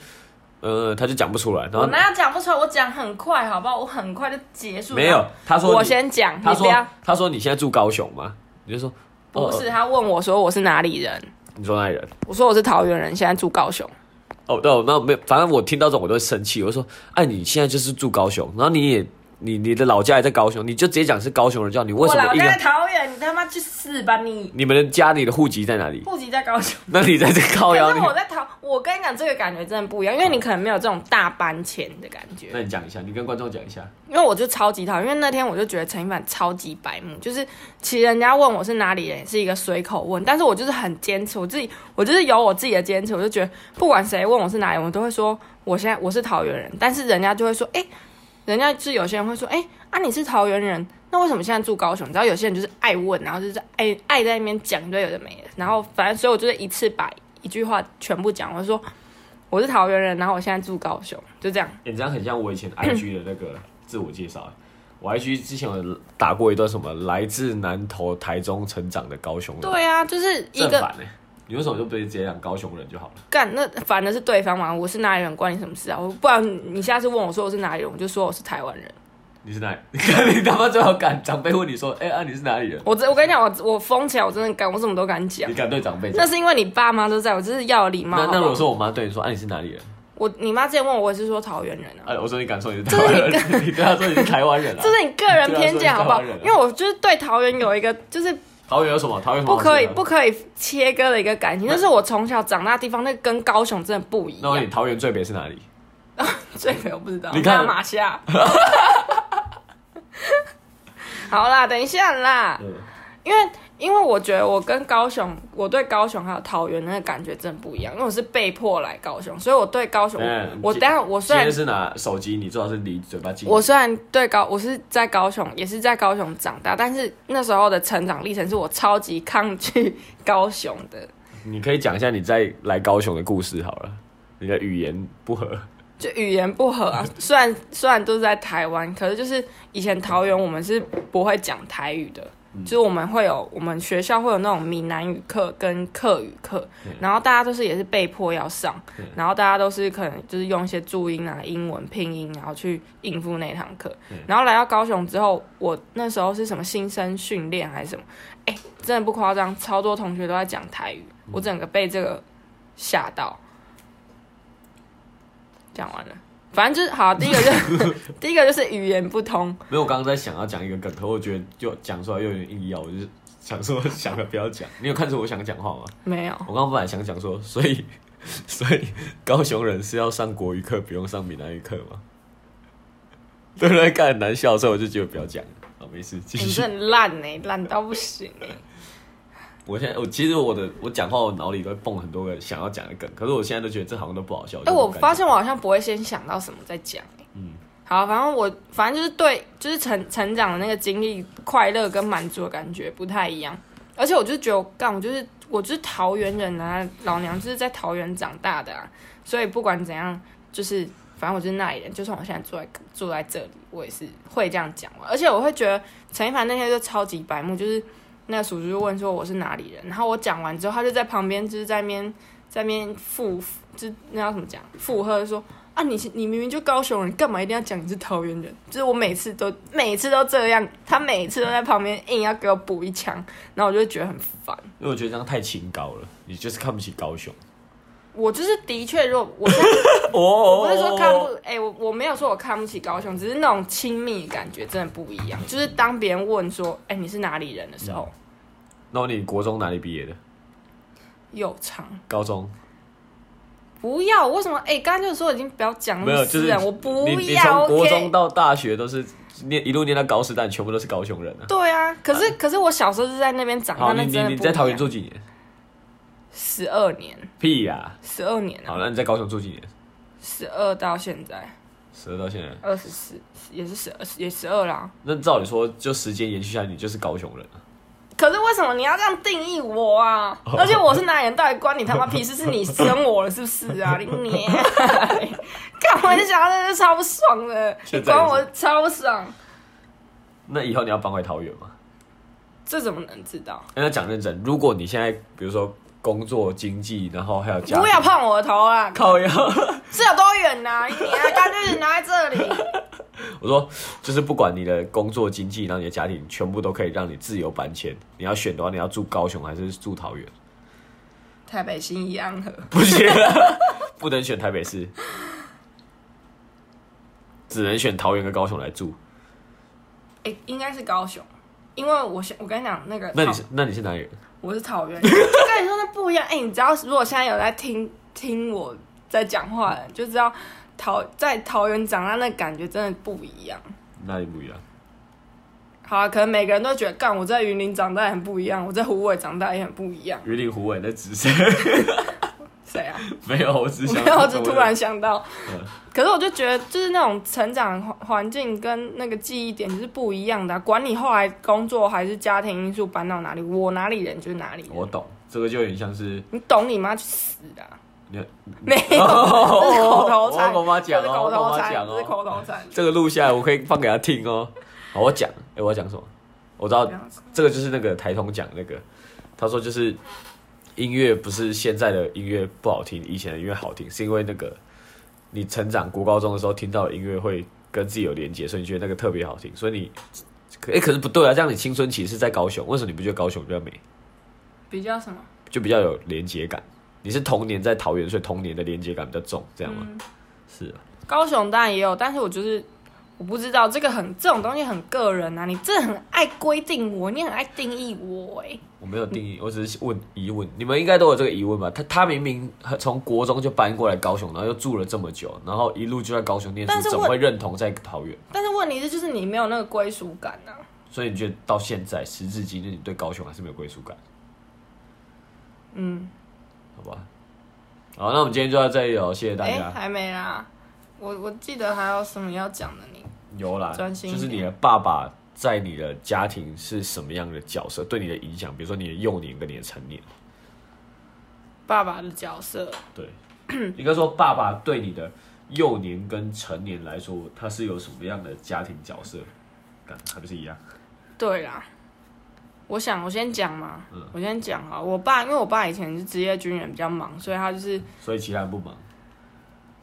呃他就讲不出来，然后我哪有讲不出来？我讲很快，好不好？我很快就结束。没有，他说我先讲，你他说。他说你现在住高雄吗？你就说哦不是，他问我说我是哪里人，你说哪里人？我说我是桃园人，现在住高雄。哦，对，那没有，反正我听到这种我都会生气。我说，哎，你现在就是住高雄，然后你也你你的老家也在高雄，你就直接讲是高雄人叫。你为什么硬要我老家在？桃园，你他妈去死吧你！你们的家里的户籍在哪里？户籍在高雄。那你在这靠腰可是你我在桃，我跟你讲，这个感觉真的不一样，因为你可能没有这种大搬迁的感觉。那你讲一下，你跟观众讲一下。因为我就超级讨厌，因为那天我就觉得陈一凡超级白目，就是其实人家问我是哪里人是一个随口问，但是我就是很坚持，我自己我就是有我自己的坚持，我就觉得不管谁问我是哪里人，我都会说我现在我是桃园人，但是人家就会说，哎、人家是有些人会说，哎、啊你是桃园人，那为什么现在住高雄？你知道有些人就是爱问，然后就是爱爱在那边讲一堆有的没的，然后反正所以我就是一次把一句话全部讲，我就说我是桃园人，然后我现在住高雄，就这样。欸你这样很像我以前 IG 的那个自我介绍。我 IG 之前有打过一段什么来自南投、台中成长的高雄人，对啊，就是一个你为什么就不直接讲高雄人就好了？干那反的是对方嘛，我是哪里人关你什么事啊？我不然你下次问我说我是哪里人，我就说我是台湾人。你是哪里？你看你他妈最好敢长辈问你说，哎、啊你是哪里人？我真我跟你讲，我我疯起来，我真的敢，我什么都敢讲你。敢对长辈？那是因为你爸妈都在，我就是要有礼貌。那如果说我妈对你说，啊你是哪里人？我你妈之前问我，我也是说桃园人啊。哎、我说你敢说你是台湾人？你对她说你是台湾人啊 这？是你个人偏见，好不好？因为我就是对桃园有一个就是桃园有什么？桃园不可以不可以切割的一个感情，那是我从小长大的地方，那跟高雄真的不一样那你。桃园最北是哪里？最北我不知道，你看大马下。好啦，等一下啦。嗯，因为因为我觉得我跟高雄，我对高雄还有桃园那个感觉真的不一样，因为我是被迫来高雄，所以我对高雄，嗯我等一下我虽然是拿手机，你最好是离嘴巴近。我虽然对高，我是在高雄，也是在高雄长大，但是那时候的成长历程是我超级抗拒高雄的。你可以讲一下你在来高雄的故事好了。你的语言不合，就语言不合啊，虽然虽然都是在台湾，可是就是以前桃园我们是不会讲台语的，就是我们会有我们学校会有那种闽南语课跟客语课，然后大家都是也是被迫要上，然后大家都是可能就是用一些注音啊、英文拼音，然后去应付那堂课。然后来到高雄之后，我那时候是什么新生训练还是什么，哎，真的不夸张，超多同学都在讲台语，我整个被这个吓到。讲完了，反正就是好。第一个就 第一个就是语言不通，没有，我刚刚在想要讲一个梗，可我觉得就讲出来又有点硬要，我就是想说想了不要讲。你有看出我想讲话吗？没有。我刚刚本来想讲说，所以 所以高雄人是要上国语课，不用上闽南语课吗？对不对？干很难笑，所以我就觉得不要讲。好，没事，继续。很烂哎、烂到不行哎、我现在我其实我的我讲话我脑里都会蹦很多个想要讲的梗，可是我现在都觉得这好像都不好笑。哎、我发现我好像不会先想到什么再讲哎、嗯好，反正我反正就是对，就是成成长的那个经历，快乐跟满足的感觉不太一样。而且我就觉得我干，我就是我就是桃园人啊，老娘就是在桃园长大的啊，所以不管怎样，就是反正我就是那一人。就算我现在住在住在这里，我也是会这样讲话。而且我会觉得陈一凡那天就超级白目，就是那个叔叔就问说我是哪里人，然后我讲完之后，他就在旁边就是在那边在那边附，就是那要怎么讲附和说。啊你，你明明就高雄人，干嘛一定要讲你是桃园人？就是我每次都每次都这样，他每次都在旁边硬要给我补一枪，然后我就觉得很烦。因为我觉得这样太清高了，你就是看不起高雄。我就是的确，如果我现在 哦，我不是说看不，哎、我我没有说我看不起高雄，只是那种亲密感觉真的不一样。就是当别人问说，哎、你是哪里人的时候，那你国中哪里毕业的？又长。高中不要，为什么？哎、刚刚就说已经不要讲那没有，就是我不你你要。从国中到大学都是念一路念到高师，但全部都是高雄人啊。对啊，可是、可是我小时候是在那边长大，那你你你在桃园住几年？十二年，屁呀、十二年好，啊，那你在高雄住几年？十二到现在十二到现在。二十四，也是十二，也十二啦。那照理说，就时间延续下来，你就是高雄人啊。可是为什么你要这样定义我啊？而且我是哪里人，到底关你他妈屁事？是你生我了是不是啊？你你，干我就想到真是超爽的，管我超爽，那以后你要搬回桃园吗？这怎么能知道？那讲认真，如果你现在比如说工作、经济，然后还有家，不要碰我的头啊！靠腰。是有多远呐、你啊，干脆拿在这里。我说，就是不管你的工作、经济，然后你的家庭，全部都可以让你自由搬迁。你要选的话，你要住高雄还是住桃园？台北新义安和，不行，不能选台北市，只能选桃园跟高雄来住。哎、应该是高雄，因为我想我跟你讲那个那你是那你是哪里人？我是桃园，就跟你说那不一样。哎、你知道如果现在有在听听我在讲话的人，就知道桃在桃园长大那感觉真的不一样。哪里不一样？好啊，可能每个人都觉得，干我在云林长大很不一样，我在湖尾长大也很不一样。云林湖尾那只是谁啊？没有，我只想 没有，我只突然想到嗯。可是我就觉得，就是那种成长环环境跟那个记忆点是不一样的啊、管你后来工作还是家庭因素搬到哪里，我哪里人就是哪里人。我懂，这个就有点像是你懂你妈去死啊！你没有，这是口头禅。我妈讲我跟我妈讲这是口哦，头禅。这个录下来我可以放给她听哦。好，我讲，哎，我要讲什么？我知道这个就是那个台通讲那个，他说就是音乐不是现在的音乐不好听，以前的音乐好听，是因为那个你成长国高中的时候听到的音乐会跟自己有连接，所以你觉得那个特别好听，所以你可哎、可是不对啊，这样你青春期是在高雄，为什么你不觉得高雄比较美，比较什么？就比较有连接感？你是童年在桃园，所以童年的连接感比较重，这样吗？嗯，是啊，高雄当然也有，但是我就是我不知道这个很这种东西很个人啊，你真的很爱规定我，你很爱定义我哎、我没有定义，我只是问疑问，你们应该都有这个疑问吧？他他明明从国中就搬过来高雄，然后又住了这么久，然后一路就在高雄念书，怎么会认同在桃园？但是问题是，就是你没有那个归属感啊。所以你觉得到现在时至今日，你对高雄还是没有归属感？嗯，好吧。好，那我们今天就到这里了，谢谢大哎、家。还没啦，我我记得还有什么要讲的你？有啦，专心就是你的爸爸在你的家庭是什么样的角色，对你的影响，比如说你的幼年跟你的成年。爸爸的角色，对，应该说爸爸对你的幼年跟成年来说，他是有什么样的家庭角色？干还不是一样？对啦。我想我先讲嘛，嗯我先讲啊。我爸因为我爸以前是职业军人，比较忙，所以他就是所以其他人不忙。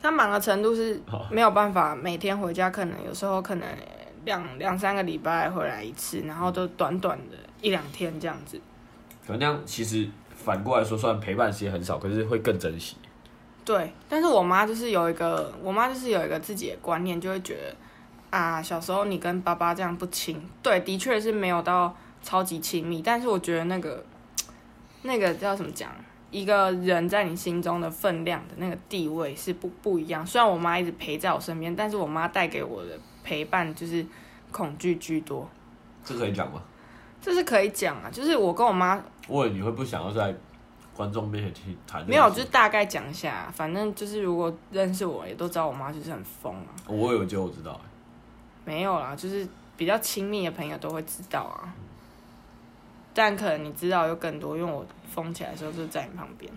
他忙的程度是没有办法每天回家，可能有时候可能两两三个礼拜回来一次，然后都短短的一两天这样子。可能那样其实反过来说，虽然陪伴时间很少，可是会更珍惜。对，但是我妈就是有一个，我妈就是有一个自己的观念，就会觉得啊，小时候你跟爸爸这样不亲，对，的确是没有到超级亲密，但是我觉得那个那个叫什么讲，一个人在你心中的分量的那个地位是不不一样。虽然我妈一直陪在我身边，但是我妈带给我的陪伴就是恐惧居多，这可以讲吗？这是可以讲啊，就是我跟我妈我以为你会不想要在观众面前去谈？没有，就是大概讲一下，反正就是如果认识我也都知道我妈就是很疯啊。我有觉得我知道、欸没有啦，就是比较亲密的朋友都会知道啊。但可能你知道有更多，因为我封起来的时候就在你旁边。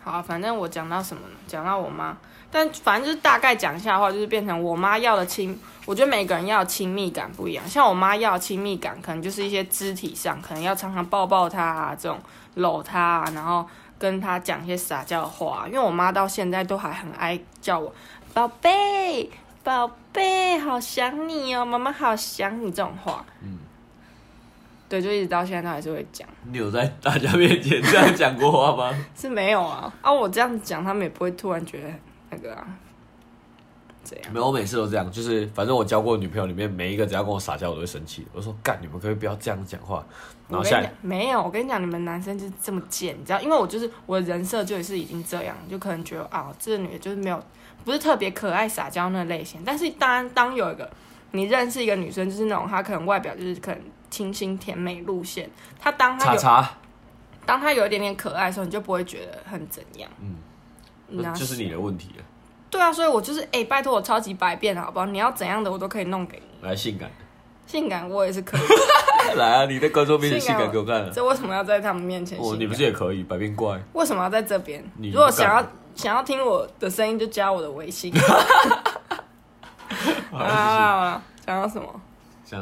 好、反正我讲到什么呢？讲到我妈，但反正就是大概讲一下的话，就是变成我妈要的亲，我觉得每个人要亲密感不一样。像我妈要亲密感，可能就是一些肢体上，可能要常常抱抱她啊，这种搂她啊，然后跟她讲一些撒娇的话。因为我妈到现在都还很爱叫我宝贝，宝贝，好想你哦，妈妈好想你这种话。嗯，对，就一直到现在都还是会讲，你有在大家面前这样讲过话吗？是没有啊啊！我这样讲，他们也不会突然觉得那个啊，这样没有，我每次都这样，就是反正我交过女朋友里面，每一个只要跟我撒娇，我都会生气。我说干，你们可不可以不要这样讲话？然后下没有，我跟你讲，你们男生就是这么贱，你知道？因为我就是我的人设就是已经这样，就可能觉得啊，这个女的就是没有不是特别可爱撒娇那类型。但是当然，当有一个你认识一个女生，就是那种她可能外表就是可能清新甜美路线，他当他有当他有一点点可爱的时候，你就不会觉得很怎样。嗯，那就是你的问题了。对啊，所以我就是哎、拜托我超级百变好不好？你要怎样的我都可以弄给你，来，性感，性感我也是可以。来啊！你在观众面前性性感感给我看啊！这为什么要在他们面前性哦，你不是也可以百变怪？为什么要在这边你？如果想要想要听我的声音，就加我的微信。啊，讲到什么？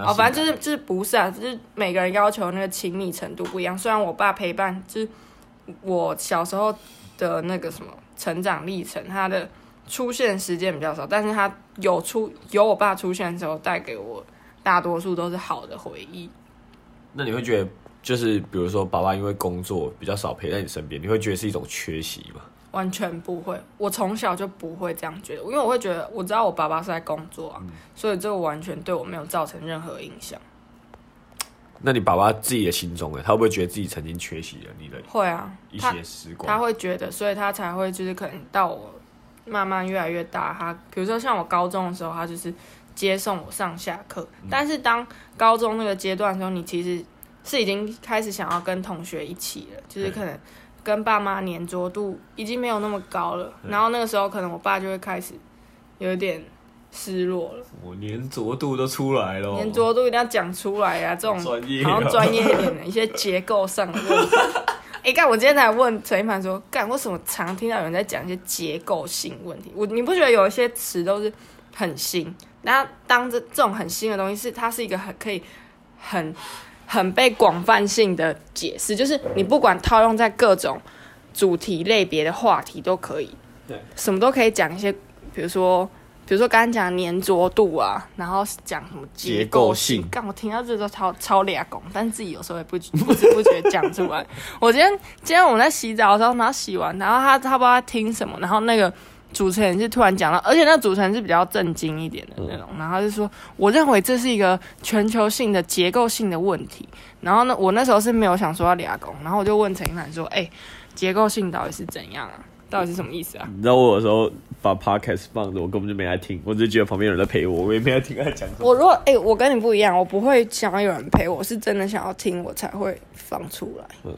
哦，反正就是就是不是啊，就是每个人要求那个亲密程度不一样。虽然我爸陪伴，就是我小时候的那个什么成长历程，他的出现时间比较少，但是他有出有我爸出现的时候，带给我大多数都是好的回忆。那你会觉得，就是比如说，爸爸因为工作比较少陪在你身边，你会觉得是一种缺席吗？完全不会。我从小就不会这样觉得，因为我会觉得我知道我爸爸是在工作啊，所以这个完全对我没有造成任何影响。那你爸爸自己的心中呢？他会不会觉得自己曾经缺席了你的会啊，一些时光？他会觉得，所以他才会就是可能到我慢慢越来越大，他比如说像我高中的时候，他就是接送我上下课。但是当高中那个阶段的时候，你其实是已经开始想要跟同学一起了，就是可能跟爸妈粘着度已经没有那么高了。然后那个时候，可能我爸就会开始有点失落了。我粘着度都出来了，粘着度一定要讲出来呀、这种好像专业一点的一些结构上的问题。哎、干！我今天才问陈一凡说，干为什么常听到有人在讲一些结构性问题？我你不觉得有一些词都是很新？那当这这种很新的东西是它是一个很可以很很被广泛性的解释，就是你不管套用在各种主题类别的话题都可以，对，什么都可以讲一些，比如说。比如说刚刚讲粘着度啊，然后讲什么结构性干我听到这都超超俩拱，但自己有时候也不 不知不觉讲出来。我今天今天我在洗澡的时候，然后洗完，然后他他不知道他听什么，然后那个主持人是突然讲到，而且那主持人是比较震惊一点的那种，然后他就说，我认为这是一个全球性的结构性的问题。然后呢，我那时候是没有想说要俩拱，然后我就问陈一凡说，哎、结构性到底是怎样啊？到底是什么意思啊？你知道我有时候把 podcast 放着，我根本就没来听，我只是觉得旁边有人在陪我，我也没来听他讲什么。我如果哎、我跟你不一样，我不会想要有人陪我，是真的想要听，我才会放出来。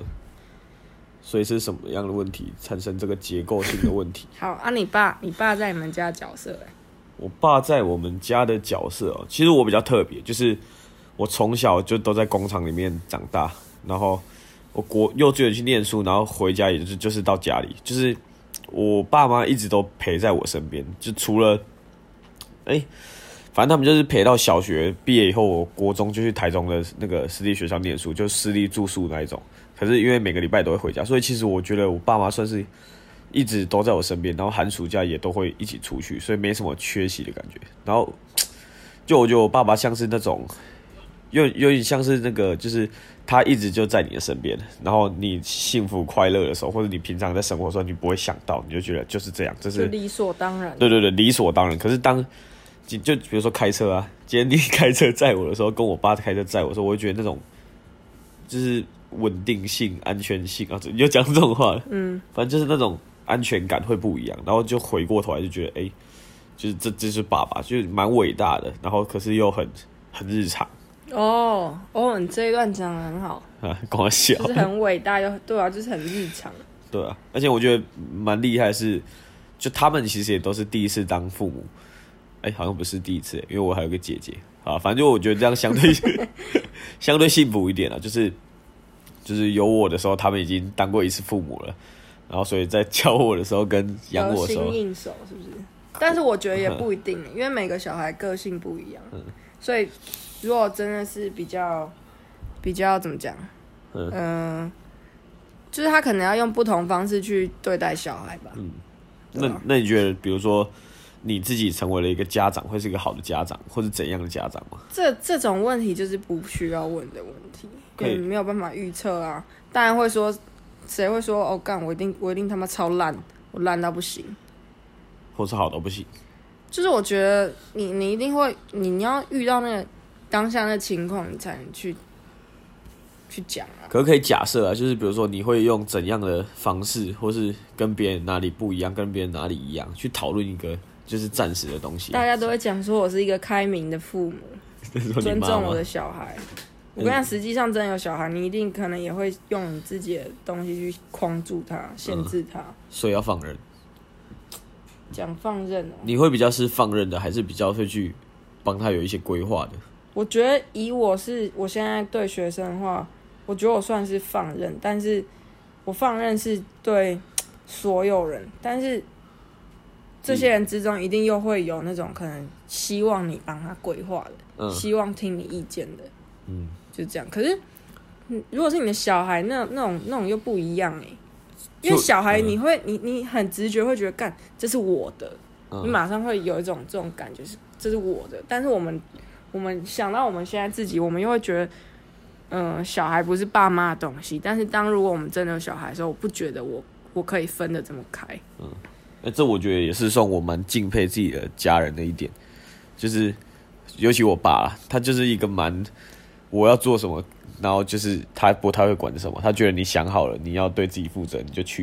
所以是什么样的问题产生这个结构性的问题？好啊，你爸，你爸在你们家的角色、哎，我爸在我们家的角色哦，其实我比较特别，就是我从小就都在工厂里面长大，然后我国幼稚园去念书，然后回家也就是就是到家里，就是我爸妈一直都陪在我身边，就除了哎、反正他们就是陪到小学毕业以后，我国中就去台中的那个私立学校念书，就私立住宿那一种。可是因为每个礼拜都会回家，所以其实我觉得我爸妈算是一直都在我身边，然后寒暑假也都会一起出去，所以没什么缺席的感觉。然后 就我觉得我爸爸像是那种，有有点像是那个，就是他一直就在你的身边，然后你幸福快乐的时候，或者你平常在生活的时候，你不会想到，你就觉得就是这样，这就是理所当然。对对对，理所当然。可是当就就比如说开车啊，今天你开车载我的时候，跟我爸开车载我的时候，我会觉得那种就是稳定性、安全性啊，你就讲这种话，嗯，反正就是那种安全感会不一样。然后就回过头来就觉得，哎、就是这这是爸爸，就是蛮伟大的，然后可是又很很日常。哦哦，你这一段讲的很好，啊，跟我笑，就是很伟大又对啊，就是很日常。对啊，而且我觉得蛮厉害的是，就他们其实也都是第一次当父母，哎、好像不是第一次，因为我还有个姐姐。啊，反正就我觉得这样相对 相对幸福一点了，就是就是有我的时候，他们已经当过一次父母了，然后所以在教我的时候跟养我的时候得心，应手是不是？但是我觉得也不一定，因为每个小孩个性不一样，所以如果真的是比较比较怎么讲，嗯。嗯、就是他可能要用不同方式去对待小孩吧。嗯。那啊。那你觉得，比如说你自己成为了一个家长，会是一个好的家长，或是怎样的家长吗？这这种问题就是不需要问的问题，可以因为你没有办法预测啊。当然会说，谁会说哦干我一定我一定他妈超烂，我烂到不行。或是好到不行？就是我觉得你你一定会，你你要遇到那个当下那情况，你才能去去讲啊。可不可以假设啊，就是比如说你会用怎样的方式，或是跟别人哪里不一样，跟别人哪里一样，去讨论一个就是暂时的东西。大家都会讲说我是一个开明的父母，尊重我的小孩。我跟你讲，实际上真的有小孩，你一定可能也会用你自己的东西去框住他、限制他，所以要放任。讲放任哦。你会比较是放任的，还是比较会去帮他有一些规划的？我觉得以我是我现在对学生的话，我觉得我算是放任，但是我放任是对所有人，但是这些人之中一定又会有那种可能希望你帮他规划的，嗯希望听你意见的，嗯，就这样。可是，嗯如果是你的小孩，那那种那种又不一样哎、因为小孩嗯。你会、你你很直觉会觉得干这是我的，嗯。你马上会有一种这种感觉是这是我的，但是我们我们想到我们现在自己，我们又会觉得，嗯、小孩不是爸妈的东西。但是当如果我们真的有小孩的时候，我不觉得我我可以分的这么开。嗯。那这我觉得也是算我蛮敬佩自己的家人的一点，就是尤其我爸啦，他就是一个蛮我要做什么，然后就是他不太会管什么，他觉得你想好了，你要对自己负责，你就去，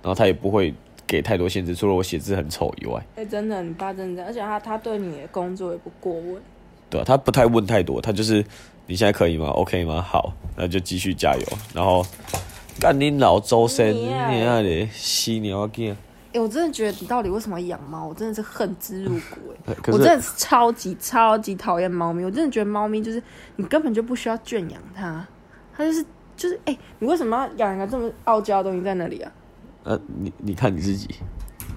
然后他也不会给太多限制，除了我写字很丑以外，哎、真的，你爸真的，而且他他对你的工作也不过问。对啊，他不太问太多，他就是你现在可以吗？OK 吗？好，那就继续加油，然后干你老周生，你那里犀牛劲，哎、我真的觉得你到底为什么要养猫？我真的是恨之入骨哎、我真的是超级超级讨厌猫咪，我真的觉得猫咪就是你根本就不需要圈养它，它就是就是哎、你为什么要养一个这么傲娇的东西在那里啊？呃，你你看你自己，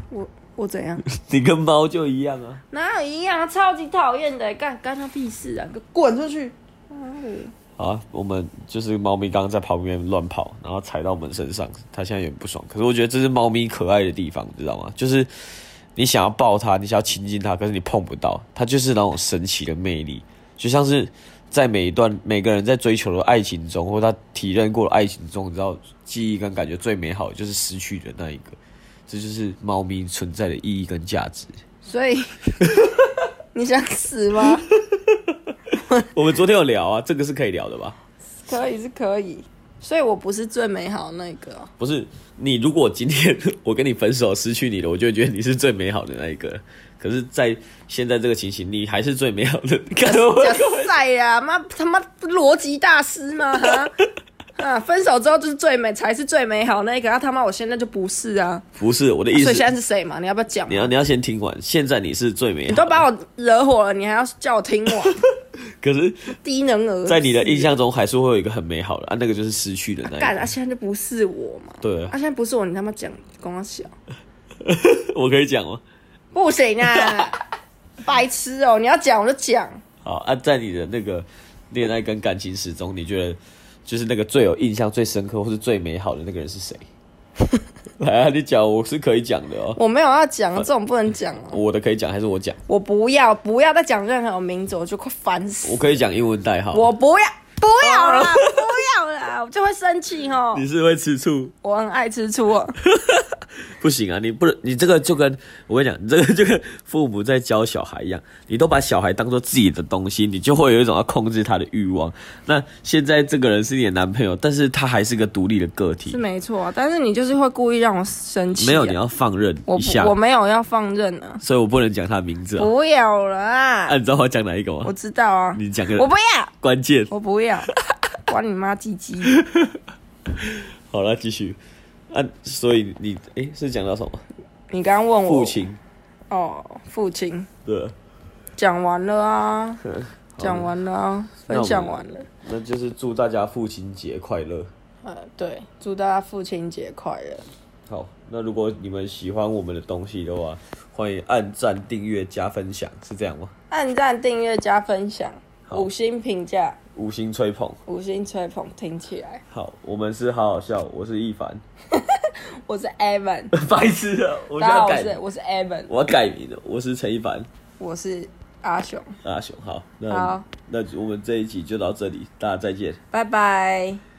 我我怎样？你跟猫就一样啊。哪有一样啊？超级讨厌的，干干他屁事啊！滚出去！妈的好啊，我们就是猫咪刚刚在旁边乱跑，然后踩到我们身上，它现在有点不爽。可是我觉得这是猫咪可爱的地方，你知道吗？就是你想要抱它，你想要亲近它，可是你碰不到，它就是那种神奇的魅力，就像是在每一段每个人在追求的爱情中，或他体认过的爱情中，你知道记忆跟感觉最美好的就是失去的那一个，这就是猫咪存在的意义跟价值。所以 你想死吗？我们昨天有聊啊，这个是可以聊的吧？可以是可以，所以我不是最美好的那个哦、不是你，如果今天我跟你分手，失去你了，我就会觉得你是最美好的那一个。可是，在现在这个情形，你还是最美好的。你看我假赛呀，妈他妈逻辑大师吗？哈 啊，分手之后就是最美，才是最美好那一个。啊他妈，我现在就不是啊，不是我的意思所以，现在是谁嘛？你要不要讲？你要你要先听完。现在你是最美好，你都把我惹火了，你还要叫我听完？可是，低能儿，在你的印象中，还是会有一个很美好的啊，那个就是失去的那干啊。现在就不是我嘛？对啊，现在不是我，你他妈讲跟我小，我可以讲吗？不行啊，白痴哦！你要讲我就讲，好啊，在你的那个恋爱跟感情史中，你觉得就是那个最有印象、最深刻或是最美好的那个人是谁？来啊，你讲，我是可以讲的哦。我没有要讲啊，这种不能讲哦。我的可以讲还是我讲？我不要，不要再讲任何名字，我就快烦死。我可以讲英文代号。我不要，不要啦，不要啦，我就会生气哦。你是会吃醋？我很爱吃醋哦。不行啊，你不能，你这个就跟我跟你讲，你这个就跟父母在教小孩一样，你都把小孩当做自己的东西，你就会有一种要控制他的欲望。那现在这个人是你的男朋友，但是他还是个独立的个体是，没错，但是你就是会故意让我生气、啊。没有，你要放任我一下不，我没有要放任啊，所以我不能讲他的名字啊。不要了啊！啊，你知道我要讲哪一个吗我？知道啊，你讲个我不要，关键。我不要，管你妈鸡鸡。好了，继续。啊，所以你诶是讲到什么？你刚刚问我父亲，哦，父亲对，讲完了啊，嗯讲完了啊，分享完了。那就是祝大家父亲节快乐。呃，对，祝大家父亲节快乐。好，那如果你们喜欢我们的东西的话，欢迎按赞、订阅、加分享，是这样吗？按赞、订阅、加分享，五星评价，五星吹捧。五星吹捧，听起来。好，我们是好好笑，我是一凡，我是 Evan，白痴啊！我大家好，我要改我是 Evan，我要改名了，我是陈一凡，我是阿雄，阿雄。好，那好那我们这一集就到这里，大家再见。拜拜。